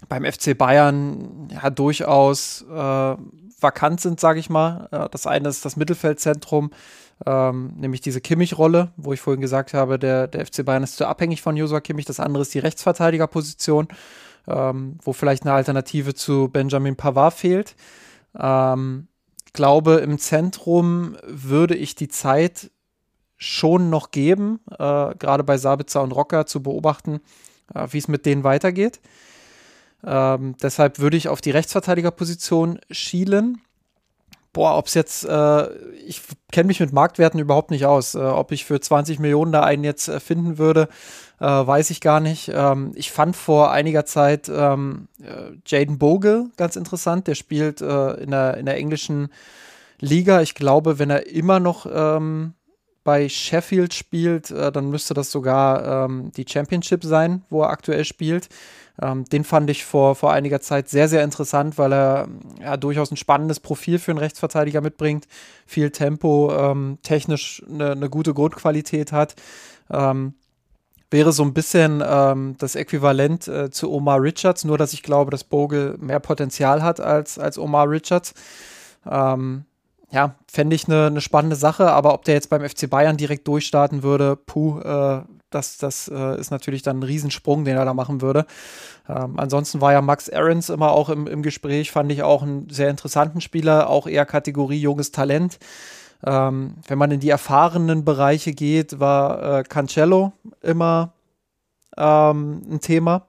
beim FC Bayern ja durchaus äh, vakant sind, sage ich mal. Äh, das eine ist das Mittelfeldzentrum ähm, nämlich diese Kimmich-Rolle, wo ich vorhin gesagt habe, der, der FC Bayern ist zu abhängig von Josua Kimmich. Das andere ist die Rechtsverteidigerposition, ähm, wo vielleicht eine Alternative zu Benjamin Pavard fehlt. Ähm, glaube, im Zentrum würde ich die Zeit schon noch geben, äh, gerade bei Sabitzer und Rocker zu beobachten, äh, wie es mit denen weitergeht. Ähm, deshalb würde ich auf die Rechtsverteidigerposition schielen boah, ob es jetzt, äh, ich kenne mich mit Marktwerten überhaupt nicht aus. Äh, ob ich für 20 Millionen da einen jetzt äh, finden würde, äh, weiß ich gar nicht. Ähm, ich fand vor einiger Zeit ähm, äh, Jaden Bogle ganz interessant. Der spielt äh, in, der, in der englischen Liga. Ich glaube, wenn er immer noch ähm, bei Sheffield spielt, dann müsste das sogar ähm, die Championship sein, wo er aktuell spielt. Ähm, den fand ich vor, vor einiger Zeit sehr, sehr interessant, weil er ja, durchaus ein spannendes Profil für einen Rechtsverteidiger mitbringt, viel Tempo, ähm, technisch eine, eine, gute Grundqualität hat. Ähm, wäre so ein bisschen ähm, das Äquivalent äh, zu Omar Richards, nur dass ich glaube, dass Bogle mehr Potenzial hat als, als Omar Richards. Ähm, ja, fände ich eine ne spannende Sache, aber ob der jetzt beim FC Bayern direkt durchstarten würde, puh, äh, das, das äh, ist natürlich dann ein Riesensprung, den er da machen würde. Ähm, ansonsten war ja Max Ahrens immer auch im, im Gespräch, fand ich auch einen sehr interessanten Spieler, auch eher Kategorie junges Talent. Ähm, wenn man in die erfahrenen Bereiche geht, war äh, Cancello immer ähm, ein Thema.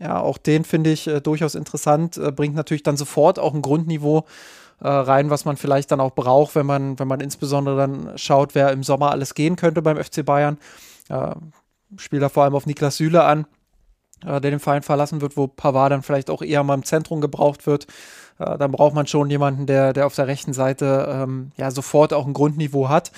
Ja, auch den finde ich äh, durchaus interessant, äh, bringt natürlich dann sofort auch ein Grundniveau äh, rein, was man vielleicht dann auch braucht, wenn man, wenn man insbesondere dann schaut, wer im Sommer alles gehen könnte beim FC Bayern. Äh, spielt da vor allem auf Niklas Süle an, äh, der den Verein verlassen wird, wo Pavard dann vielleicht auch eher mal im Zentrum gebraucht wird. Äh, dann braucht man schon jemanden, der, der auf der rechten Seite ähm, ja sofort auch ein Grundniveau hat.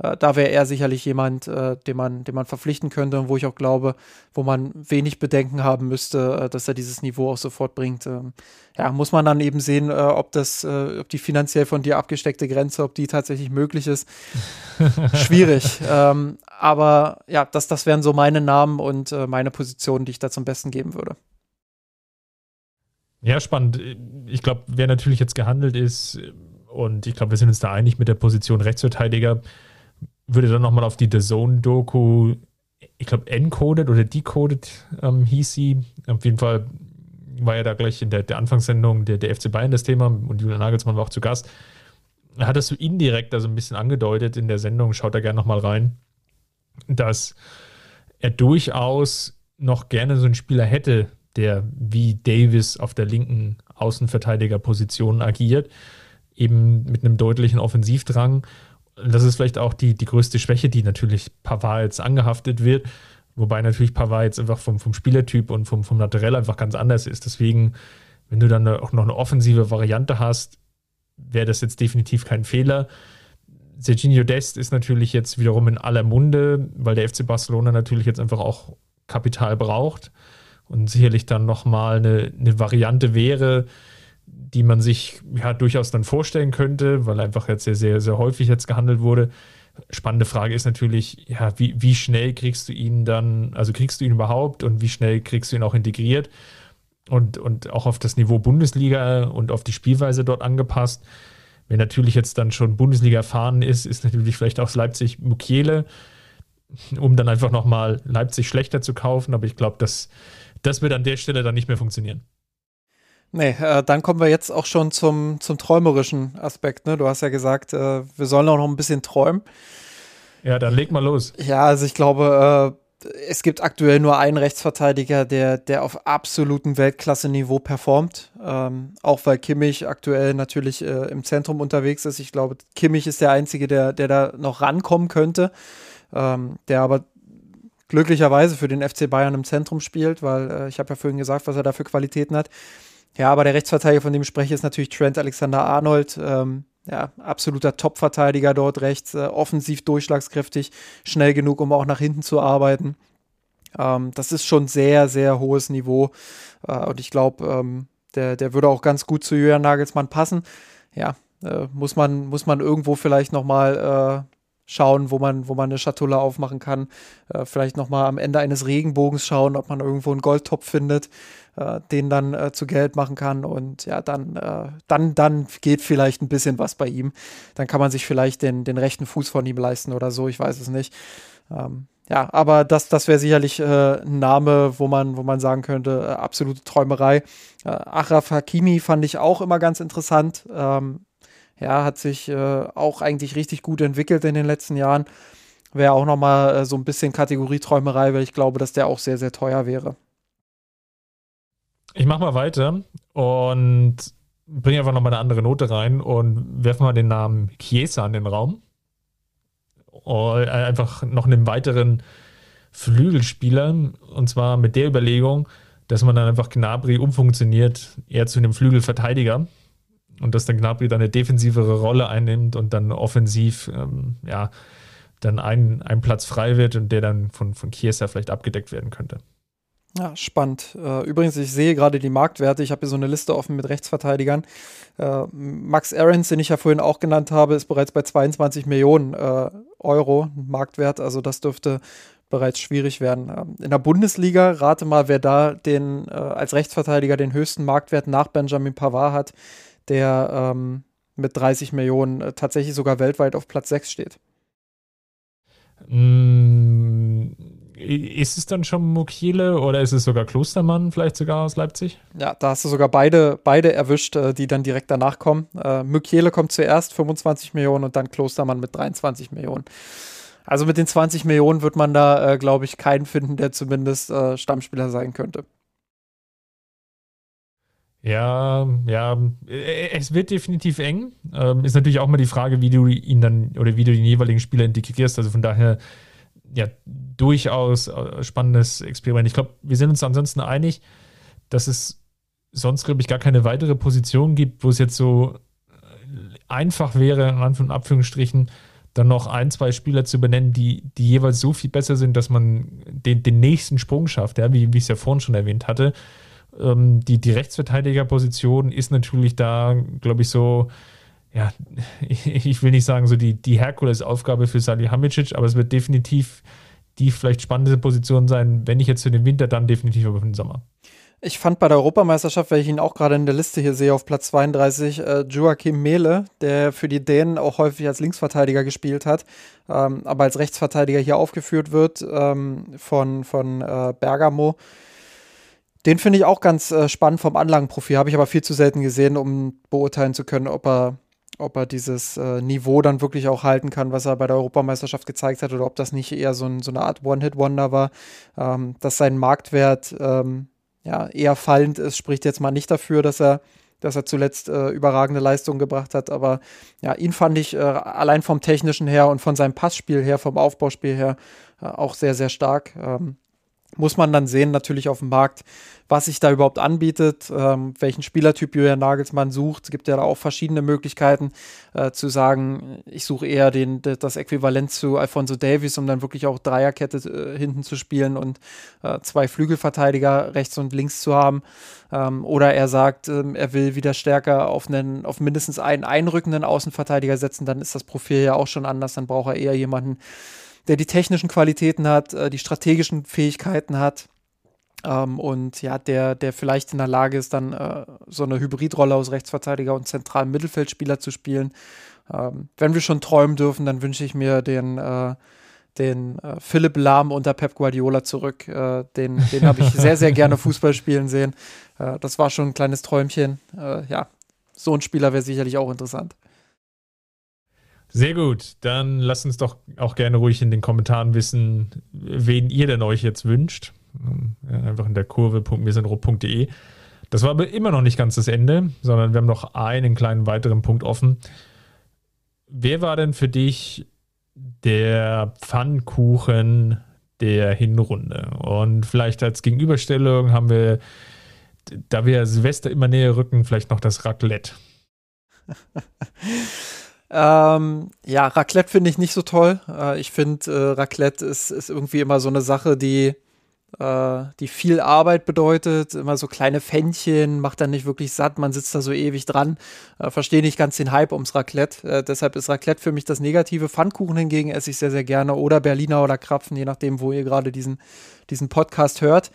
Äh, da wäre er sicherlich jemand, äh, den, man, den man verpflichten könnte und wo ich auch glaube, wo man wenig Bedenken haben müsste, äh, dass er dieses Niveau auch sofort bringt. Ähm, ja, muss man dann eben sehen, äh, ob das, äh, ob die finanziell von dir abgesteckte Grenze, ob die tatsächlich möglich ist. Schwierig. ähm, aber ja, das, das wären so meine Namen und meine Positionen, die ich da zum Besten geben würde. Ja, spannend. Ich glaube, wer natürlich jetzt gehandelt ist, und ich glaube, wir sind uns da einig mit der Position Rechtsverteidiger, würde dann nochmal auf die The Zone-Doku, ich glaube, encoded oder decoded ähm, hieß sie. Auf jeden Fall war ja da gleich in der, der Anfangssendung der, der FC Bayern das Thema und Julian Nagelsmann war auch zu Gast. Er hat das so indirekt also ein bisschen angedeutet in der Sendung, schaut da gerne nochmal rein, dass er durchaus noch gerne so einen Spieler hätte, der wie Davis auf der linken Außenverteidigerposition agiert, eben mit einem deutlichen Offensivdrang das ist vielleicht auch die, die größte Schwäche, die natürlich Pavard jetzt angehaftet wird. Wobei natürlich Pavard jetzt einfach vom, vom Spielertyp und vom, vom Naturell einfach ganz anders ist. Deswegen, wenn du dann auch noch eine offensive Variante hast, wäre das jetzt definitiv kein Fehler. Serginho Dest ist natürlich jetzt wiederum in aller Munde, weil der FC Barcelona natürlich jetzt einfach auch Kapital braucht und sicherlich dann nochmal eine, eine Variante wäre, die man sich ja durchaus dann vorstellen könnte, weil einfach jetzt sehr, sehr, sehr häufig jetzt gehandelt wurde. Spannende Frage ist natürlich, ja, wie, wie schnell kriegst du ihn dann, also kriegst du ihn überhaupt und wie schnell kriegst du ihn auch integriert und, und auch auf das Niveau Bundesliga und auf die Spielweise dort angepasst. Wenn natürlich jetzt dann schon Bundesliga erfahren ist, ist natürlich vielleicht auch Leipzig Mukiele, um dann einfach nochmal Leipzig schlechter zu kaufen, aber ich glaube, das, das wird an der Stelle dann nicht mehr funktionieren. Nee, äh, dann kommen wir jetzt auch schon zum, zum träumerischen Aspekt. Ne? Du hast ja gesagt, äh, wir sollen auch noch ein bisschen träumen. Ja, dann leg mal los. Ja, also ich glaube, äh, es gibt aktuell nur einen Rechtsverteidiger, der, der auf absolutem Weltklasse-Niveau performt. Ähm, auch weil Kimmich aktuell natürlich äh, im Zentrum unterwegs ist. Ich glaube, Kimmich ist der Einzige, der, der da noch rankommen könnte. Ähm, der aber glücklicherweise für den FC Bayern im Zentrum spielt, weil äh, ich habe ja vorhin gesagt, was er da für Qualitäten hat. Ja, aber der Rechtsverteidiger, von dem ich spreche, ist natürlich Trent Alexander-Arnold. Ähm, ja, absoluter Top-Verteidiger dort rechts, äh, offensiv durchschlagskräftig, schnell genug, um auch nach hinten zu arbeiten. Ähm, das ist schon sehr, sehr hohes Niveau. Äh, und ich glaube, ähm, der, der würde auch ganz gut zu Julian Nagelsmann passen. Ja, äh, muss, man, muss man irgendwo vielleicht nochmal äh, schauen, wo man, wo man eine Schatulle aufmachen kann. Äh, vielleicht nochmal am Ende eines Regenbogens schauen, ob man irgendwo einen Goldtopf findet, äh, den dann äh, zu Geld machen kann. Und ja, dann, äh, dann, dann geht vielleicht ein bisschen was bei ihm. Dann kann man sich vielleicht den, den rechten Fuß von ihm leisten oder so, ich weiß es nicht. Ähm, ja, aber das, das wäre sicherlich äh, ein Name, wo man, wo man sagen könnte, äh, absolute Träumerei. Äh, Achraf Hakimi fand ich auch immer ganz interessant. Ähm, ja, hat sich äh, auch eigentlich richtig gut entwickelt in den letzten Jahren. Wäre auch nochmal äh, so ein bisschen Kategorieträumerei, weil ich glaube, dass der auch sehr, sehr teuer wäre. Ich mache mal weiter und bringe einfach nochmal eine andere Note rein und werfe mal den Namen Chiesa in den Raum. Und äh, einfach noch einen weiteren Flügelspieler und zwar mit der Überlegung, dass man dann einfach Gnabry umfunktioniert, eher zu einem Flügelverteidiger und dass dann Gnabry dann eine defensivere Rolle einnimmt und dann offensiv ähm, ja, dann ein, ein Platz frei wird und der dann von, von Chiesa vielleicht abgedeckt werden könnte. Ja, spannend. Äh, übrigens, ich sehe gerade die Marktwerte. Ich habe hier so eine Liste offen mit Rechtsverteidigern. Äh, Max Aarons, den ich ja vorhin auch genannt habe, ist bereits bei 22 Millionen äh, Euro Marktwert. Also das dürfte bereits schwierig werden. Ähm, in der Bundesliga, rate mal, wer da den als Rechtsverteidiger den höchsten Marktwert nach Benjamin Pavard hat, der ähm, mit 30 Millionen äh, tatsächlich sogar weltweit auf Platz 6 steht. Mm, ist es dann schon Mukiele oder ist es sogar Klostermann, vielleicht sogar aus Leipzig? Ja, da hast du sogar beide, beide erwischt, äh, die dann direkt danach kommen. Äh, Mukiele kommt zuerst, 25 Millionen und dann Klostermann mit 23 Millionen. Also mit den 20 Millionen wird man da, äh, glaube ich, keinen finden, der zumindest äh, Stammspieler sein könnte. Ja, ja, äh, es wird definitiv eng. Ähm, ist natürlich auch mal die Frage, wie du ihn dann oder wie du den jeweiligen Spieler integrierst. Also von daher, ja, durchaus äh, spannendes Experiment. Ich glaube, wir sind uns ansonsten einig, dass es sonst, glaube ich, gar keine weitere Position gibt, wo es jetzt so äh, einfach wäre, in Anführungsstrichen, dann noch ein, zwei Spieler zu benennen, die, die jeweils so viel besser sind, dass man den, den nächsten Sprung schafft, ja, wie, wie ich es ja vorhin schon erwähnt hatte. Ähm, die, die Rechtsverteidigerposition ist natürlich da, glaube ich, so, ja, ich will nicht sagen, so die, die Herkulesaufgabe für Salihamidzic, aber es wird definitiv die vielleicht spannende Position sein, wenn nicht jetzt für den Winter, dann definitiv aber für den Sommer. Ich fand bei der Europameisterschaft, weil ich ihn auch gerade in der Liste hier sehe, auf Platz 32, äh, Joachim Mehle, der für die Dänen auch häufig als Linksverteidiger gespielt hat, ähm, aber als Rechtsverteidiger hier aufgeführt wird ähm, von, von äh, Bergamo. Den finde ich auch ganz äh, spannend vom Anlagenprofil, habe ich aber viel zu selten gesehen, um beurteilen zu können, ob er, ob er dieses äh, Niveau dann wirklich auch halten kann, was er bei der Europameisterschaft gezeigt hat, oder ob das nicht eher so, ein, so eine Art One-Hit-Wonder war, ähm, dass sein Marktwert ähm, ja, eher fallend ist, spricht jetzt mal nicht dafür, dass er, dass er zuletzt äh, überragende Leistungen gebracht hat. Aber ja, ihn fand ich äh, allein vom Technischen her und von seinem Passspiel her, vom Aufbauspiel her äh, auch sehr, sehr stark. Ähm, muss man dann sehen, natürlich auf dem Markt, was sich da überhaupt anbietet, ähm, welchen Spielertyp Julian Nagelsmann sucht. Es gibt ja da auch verschiedene Möglichkeiten äh, zu sagen, ich suche eher den, das Äquivalent zu Alfonso Davies, um dann wirklich auch Dreierkette äh, hinten zu spielen und äh, zwei Flügelverteidiger rechts und links zu haben. Ähm, oder er sagt, ähm, er will wieder stärker auf, einen, auf mindestens einen einrückenden Außenverteidiger setzen, dann ist das Profil ja auch schon anders, dann braucht er eher jemanden, der die technischen Qualitäten hat, äh, die strategischen Fähigkeiten hat. Ähm, und ja, der, der vielleicht in der Lage ist, dann äh, so eine Hybridrolle aus Rechtsverteidiger und zentralen Mittelfeldspieler zu spielen. Ähm, wenn wir schon träumen dürfen, dann wünsche ich mir den, äh, den äh, Philipp Lahm unter Pep Guardiola zurück. Äh, den den habe ich sehr, sehr gerne Fußball spielen sehen. Äh, das war schon ein kleines Träumchen. ja, so ein Spieler wäre sicherlich auch interessant. Sehr gut. Dann lasst uns doch auch gerne ruhig in den Kommentaren wissen, wen ihr denn euch jetzt wünscht. Einfach in der Kurve.mirsenrot.de. Das war aber immer noch nicht ganz das Ende, sondern wir haben noch einen kleinen weiteren Punkt offen. Wer war denn für dich der Pfannkuchen der Hinrunde? Und vielleicht als Gegenüberstellung haben wir, da wir Silvester immer näher rücken, vielleicht noch das Raclette. Ähm, ja, Raclette finde ich nicht so toll. Äh, ich finde, äh, Raclette ist, ist irgendwie immer so eine Sache, die, äh, die viel Arbeit bedeutet. Immer so kleine Fännchen, macht dann nicht wirklich satt, man sitzt da so ewig dran. Äh, Verstehe nicht ganz den Hype ums Raclette. Äh, deshalb ist Raclette für mich das Negative. Pfannkuchen hingegen esse ich sehr, sehr gerne. Oder Berliner oder Krapfen, je nachdem, wo ihr gerade diesen, diesen Podcast hört.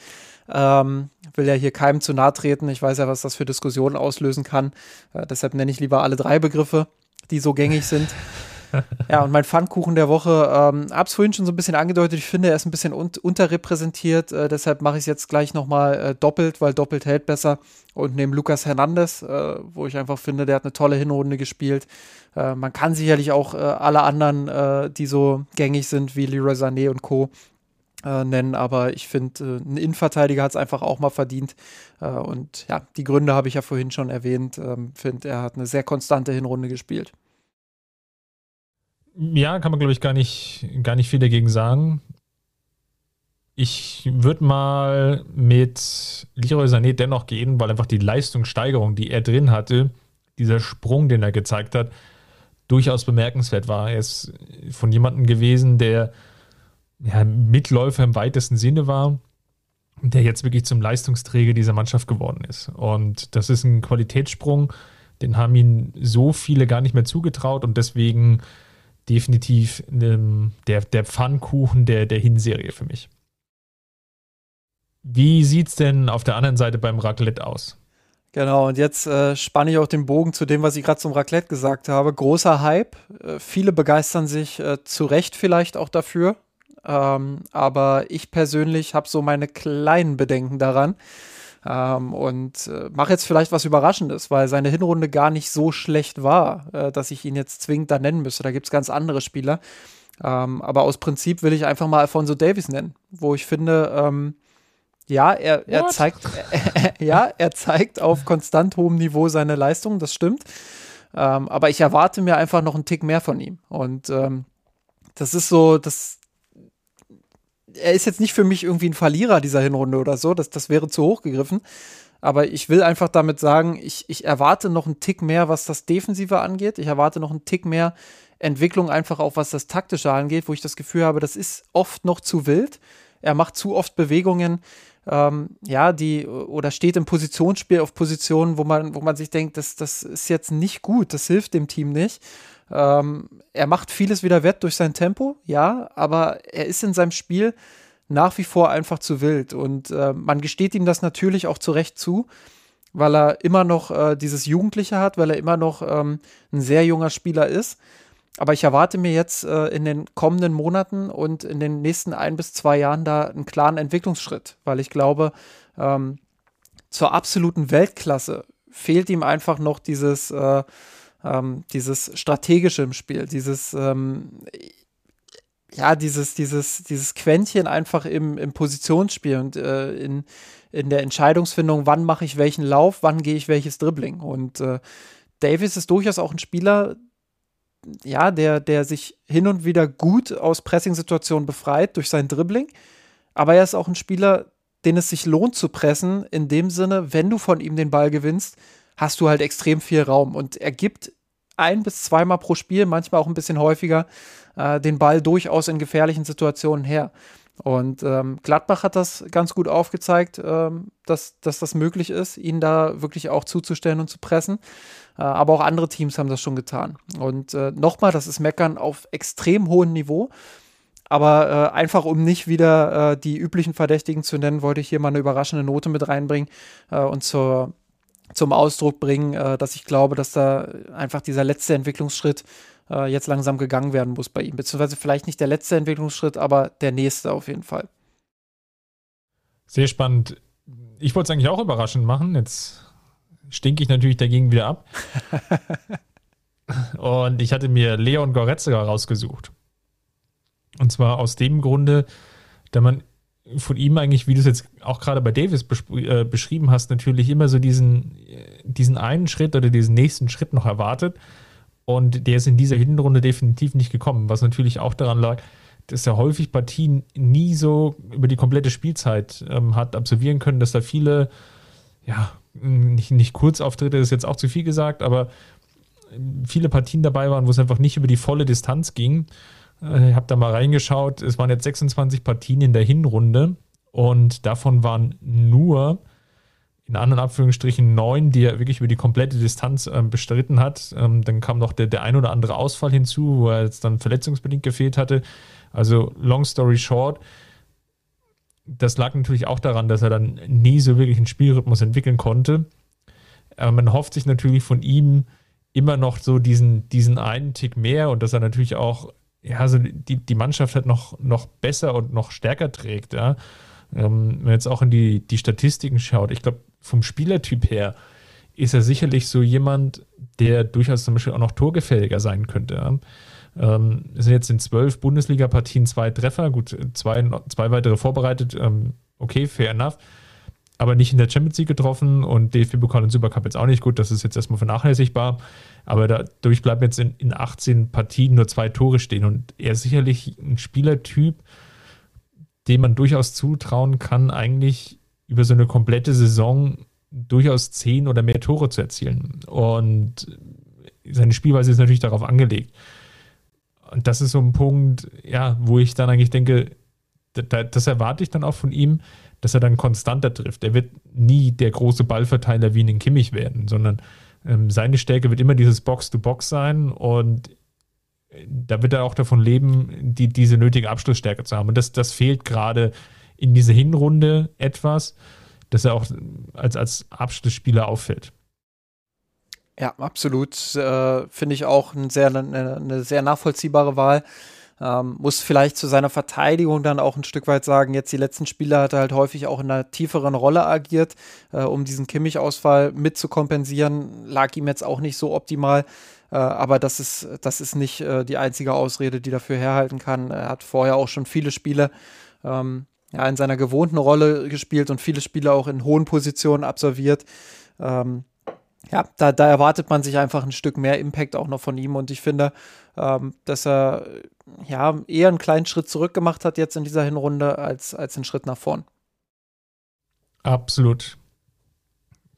Ähm, will ja hier keinem zu nahe treten. Ich weiß ja, was das für Diskussionen auslösen kann. Äh, deshalb nenne ich lieber alle drei Begriffe die so gängig sind. ja, und mein Pfannkuchen der Woche, ähm, hab's vorhin schon so ein bisschen angedeutet, ich finde, er ist ein bisschen un unterrepräsentiert, äh, deshalb mache ich es jetzt gleich nochmal äh, doppelt, weil doppelt hält besser und nehme Lukas Hernandez, äh, wo ich einfach finde, der hat eine tolle Hinrunde gespielt. Äh, man kann sicherlich auch äh, alle anderen, äh, die so gängig sind, wie Leroy Sané und Co., äh, nennen, aber ich finde, äh, ein Innenverteidiger hat es einfach auch mal verdient. Äh, und ja, die Gründe habe ich ja vorhin schon erwähnt. Ähm, finde, er hat eine sehr konstante Hinrunde gespielt. Ja, kann man, glaube ich, gar nicht, gar nicht viel dagegen sagen. Ich würde mal mit Leroy Sané dennoch gehen, weil einfach die Leistungssteigerung, die er drin hatte, dieser Sprung, den er gezeigt hat, durchaus bemerkenswert war. Er ist von jemandem gewesen, der ja, Mitläufer im weitesten Sinne war, der jetzt wirklich zum Leistungsträger dieser Mannschaft geworden ist. Und das ist ein Qualitätssprung, den haben ihn so viele gar nicht mehr zugetraut und deswegen definitiv ähm, der, der Pfannkuchen der, der Hinserie für mich. Wie sieht es denn auf der anderen Seite beim Raclette aus? Genau, und jetzt äh, spanne ich auch den Bogen zu dem, was ich gerade zum Raclette gesagt habe. Großer Hype. Äh, viele begeistern sich äh, zu Recht vielleicht auch dafür. Ähm, aber ich persönlich habe so meine kleinen Bedenken daran. Ähm, und äh, mache jetzt vielleicht was Überraschendes, weil seine Hinrunde gar nicht so schlecht war, äh, dass ich ihn jetzt zwingend da nennen müsste. Da gibt es ganz andere Spieler. Ähm, aber aus Prinzip will ich einfach mal Alfonso Davis nennen, wo ich finde, ähm, ja, er, er zeigt, äh, ja, er zeigt auf konstant hohem Niveau seine Leistung, das stimmt. Ähm, aber ich erwarte mir einfach noch einen Tick mehr von ihm. Und ähm, das ist so, das, er ist jetzt nicht für mich irgendwie ein Verlierer dieser Hinrunde oder so, das, das wäre zu hoch gegriffen. Aber ich will einfach damit sagen, ich, ich erwarte noch einen Tick mehr, was das Defensive angeht. Ich erwarte noch einen Tick mehr Entwicklung einfach auch, was das Taktische angeht, wo ich das Gefühl habe, das ist oft noch zu wild. Er macht zu oft Bewegungen, ähm, ja, die oder steht im Positionsspiel auf Positionen, wo man, wo man sich denkt, das, das ist jetzt nicht gut, das hilft dem Team nicht. Ähm, er macht vieles wieder wett durch sein Tempo, ja, aber er ist in seinem Spiel nach wie vor einfach zu wild und äh, man gesteht ihm das natürlich auch zu Recht zu, weil er immer noch äh, dieses Jugendliche hat, weil er immer noch ähm, ein sehr junger Spieler ist. Aber ich erwarte mir jetzt äh, in den kommenden Monaten und in den nächsten ein bis zwei Jahren da einen klaren Entwicklungsschritt, weil ich glaube, ähm, zur absoluten Weltklasse fehlt ihm einfach noch dieses, äh, ähm, dieses strategische im Spiel, dieses, ähm, ja, dieses, dieses, dieses Quäntchen einfach im, im Positionsspiel und äh, in, in der Entscheidungsfindung, wann mache ich welchen Lauf, wann gehe ich welches Dribbling. Und äh, Davis ist durchaus auch ein Spieler, ja, der, der sich hin und wieder gut aus Pressing-Situationen befreit durch sein Dribbling. Aber er ist auch ein Spieler, den es sich lohnt zu pressen, in dem Sinne, wenn du von ihm den Ball gewinnst, hast du halt extrem viel Raum. Und er gibt ein bis zweimal pro Spiel, manchmal auch ein bisschen häufiger, äh, den Ball durchaus in gefährlichen Situationen her. Und ähm, Gladbach hat das ganz gut aufgezeigt, ähm, dass, dass das möglich ist, ihn da wirklich auch zuzustellen und zu pressen. Äh, aber auch andere Teams haben das schon getan. Und äh, nochmal, das ist Meckern auf extrem hohem Niveau. Aber äh, einfach, um nicht wieder äh, die üblichen Verdächtigen zu nennen, wollte ich hier mal eine überraschende Note mit reinbringen äh, und zur, zum Ausdruck bringen, äh, dass ich glaube, dass da einfach dieser letzte Entwicklungsschritt jetzt langsam gegangen werden muss bei ihm. Beziehungsweise vielleicht nicht der letzte Entwicklungsschritt, aber der nächste auf jeden Fall. Sehr spannend. Ich wollte es eigentlich auch überraschend machen. Jetzt stinke ich natürlich dagegen wieder ab. und ich hatte mir Leon Goretzka rausgesucht. Und zwar aus dem Grunde, da man von ihm eigentlich, wie du es jetzt auch gerade bei Davis äh, beschrieben hast, natürlich immer so diesen, diesen einen Schritt oder diesen nächsten Schritt noch erwartet. Und der ist in dieser Hinrunde definitiv nicht gekommen, was natürlich auch daran lag, dass er häufig Partien nie so über die komplette Spielzeit ähm, hat absolvieren können, dass da viele ja, nicht, nicht Kurzauftritte ist jetzt auch zu viel gesagt, aber viele Partien dabei waren, wo es einfach nicht über die volle Distanz ging. Äh, ich habe da mal reingeschaut, es waren jetzt 26 Partien in der Hinrunde und davon waren nur in anderen Abführungsstrichen neun, die er wirklich über die komplette Distanz äh, bestritten hat. Ähm, dann kam noch der, der ein oder andere Ausfall hinzu, wo er jetzt dann verletzungsbedingt gefehlt hatte. Also long story short, das lag natürlich auch daran, dass er dann nie so wirklich einen Spielrhythmus entwickeln konnte. Aber man hofft sich natürlich von ihm immer noch so diesen, diesen einen Tick mehr und dass er natürlich auch ja, so die, die Mannschaft halt noch, noch besser und noch stärker trägt. Ja. Ähm, wenn man jetzt auch in die, die Statistiken schaut, ich glaube, vom Spielertyp her ist er sicherlich so jemand, der durchaus zum Beispiel auch noch torgefälliger sein könnte. Ja. Ähm, es sind jetzt in zwölf Bundesliga-Partien zwei Treffer, gut, zwei, zwei weitere vorbereitet, ähm, okay, fair enough. Aber nicht in der Champions League getroffen und DFB-Pokal und Supercup jetzt auch nicht gut, das ist jetzt erstmal vernachlässigbar. Aber dadurch bleiben jetzt in, in 18 Partien nur zwei Tore stehen und er ist sicherlich ein Spielertyp, dem man durchaus zutrauen kann, eigentlich über so eine komplette Saison durchaus zehn oder mehr Tore zu erzielen. Und seine Spielweise ist natürlich darauf angelegt. Und das ist so ein Punkt, ja, wo ich dann eigentlich denke, das erwarte ich dann auch von ihm, dass er dann konstanter trifft. Er wird nie der große Ballverteiler wie in den Kimmich werden, sondern ähm, seine Stärke wird immer dieses Box-to-Box -Box sein und da wird er auch davon leben, die, diese nötige Abschlussstärke zu haben. Und das, das fehlt gerade in dieser Hinrunde etwas, dass er auch als, als Abschlussspieler auffällt. Ja, absolut. Äh, Finde ich auch ein sehr, eine, eine sehr nachvollziehbare Wahl. Ähm, muss vielleicht zu seiner Verteidigung dann auch ein Stück weit sagen, jetzt die letzten Spiele hat er halt häufig auch in einer tieferen Rolle agiert, äh, um diesen Kimmich-Ausfall mit zu kompensieren. Lag ihm jetzt auch nicht so optimal. Äh, aber das ist, das ist nicht äh, die einzige Ausrede, die dafür herhalten kann. Er hat vorher auch schon viele Spiele ähm, ja, in seiner gewohnten Rolle gespielt und viele Spiele auch in hohen Positionen absolviert. Ähm, ja, da, da, erwartet man sich einfach ein Stück mehr Impact auch noch von ihm und ich finde, ähm, dass er ja eher einen kleinen Schritt zurück gemacht hat jetzt in dieser Hinrunde als, als einen Schritt nach vorn. Absolut.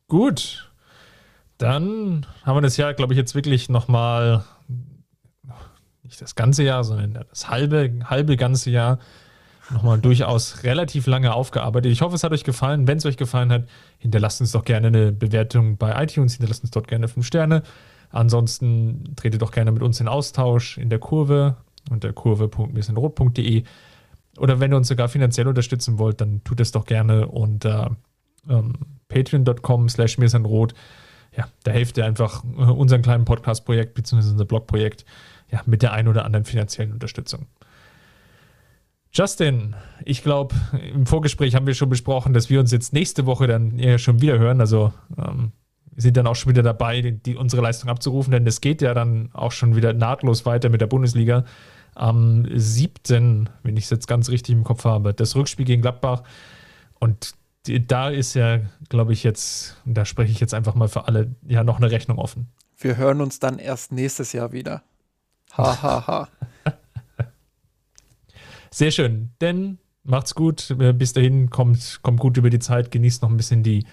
Gut. Dann haben wir das Jahr, glaube ich, jetzt wirklich nochmal, nicht das ganze Jahr, sondern das halbe, halbe ganze Jahr nochmal durchaus relativ lange aufgearbeitet. Ich hoffe, es hat euch gefallen. Wenn es euch gefallen hat, hinterlasst uns doch gerne eine Bewertung bei iTunes, hinterlasst uns dort gerne fünf Sterne. Ansonsten tretet doch gerne mit uns in Austausch in der Kurve unter kurve.mirsenrot.de oder wenn ihr uns sogar finanziell unterstützen wollt, dann tut es doch gerne unter ähm, patreon.com slash mirsenrot. Ja, da helft ihr einfach äh, unseren kleinen Podcast-Projekt bzw. unser Blog-Projekt ja, mit der ein oder anderen finanziellen Unterstützung. Justin, ich glaube, im Vorgespräch haben wir schon besprochen, dass wir uns jetzt nächste Woche dann eher schon wieder hören. Also ähm, sind dann auch schon wieder dabei, die, die, unsere Leistung abzurufen, denn es geht ja dann auch schon wieder nahtlos weiter mit der Bundesliga. Am 7., wenn ich es jetzt ganz richtig im Kopf habe, das Rückspiel gegen Gladbach. Und die, da ist ja, glaube ich, jetzt, da spreche ich jetzt einfach mal für alle, ja, noch eine Rechnung offen. Wir hören uns dann erst nächstes Jahr wieder. Ha, ha, ha. Sehr schön. Denn macht's gut. Äh, bis dahin kommt, kommt gut über die Zeit. Genießt noch ein bisschen die,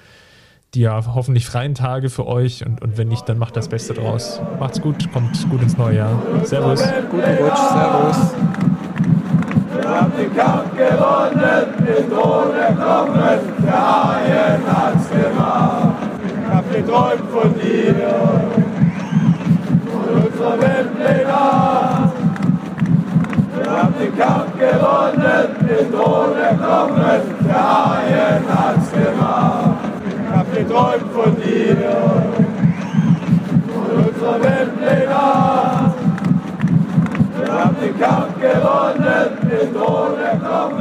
die ja hoffentlich freien Tage für euch. Und, und wenn nicht, dann macht das Beste draus. Macht's gut. Kommt gut ins neue Jahr. Servus. Guten Rutsch. Servus. Wir haben den Kampf gewonnen, den Thron erkommen, der Haien hat's gemacht. Ich hab geträumt von dir, von unserer. Wir haben den Kampf gewonnen, den Thron erkommen, der Haien hat's gemacht. Ich hab geträumt von dir, von unserer Weltpläne. Wir haben den Kampf gewonnen, den Thron erkommen.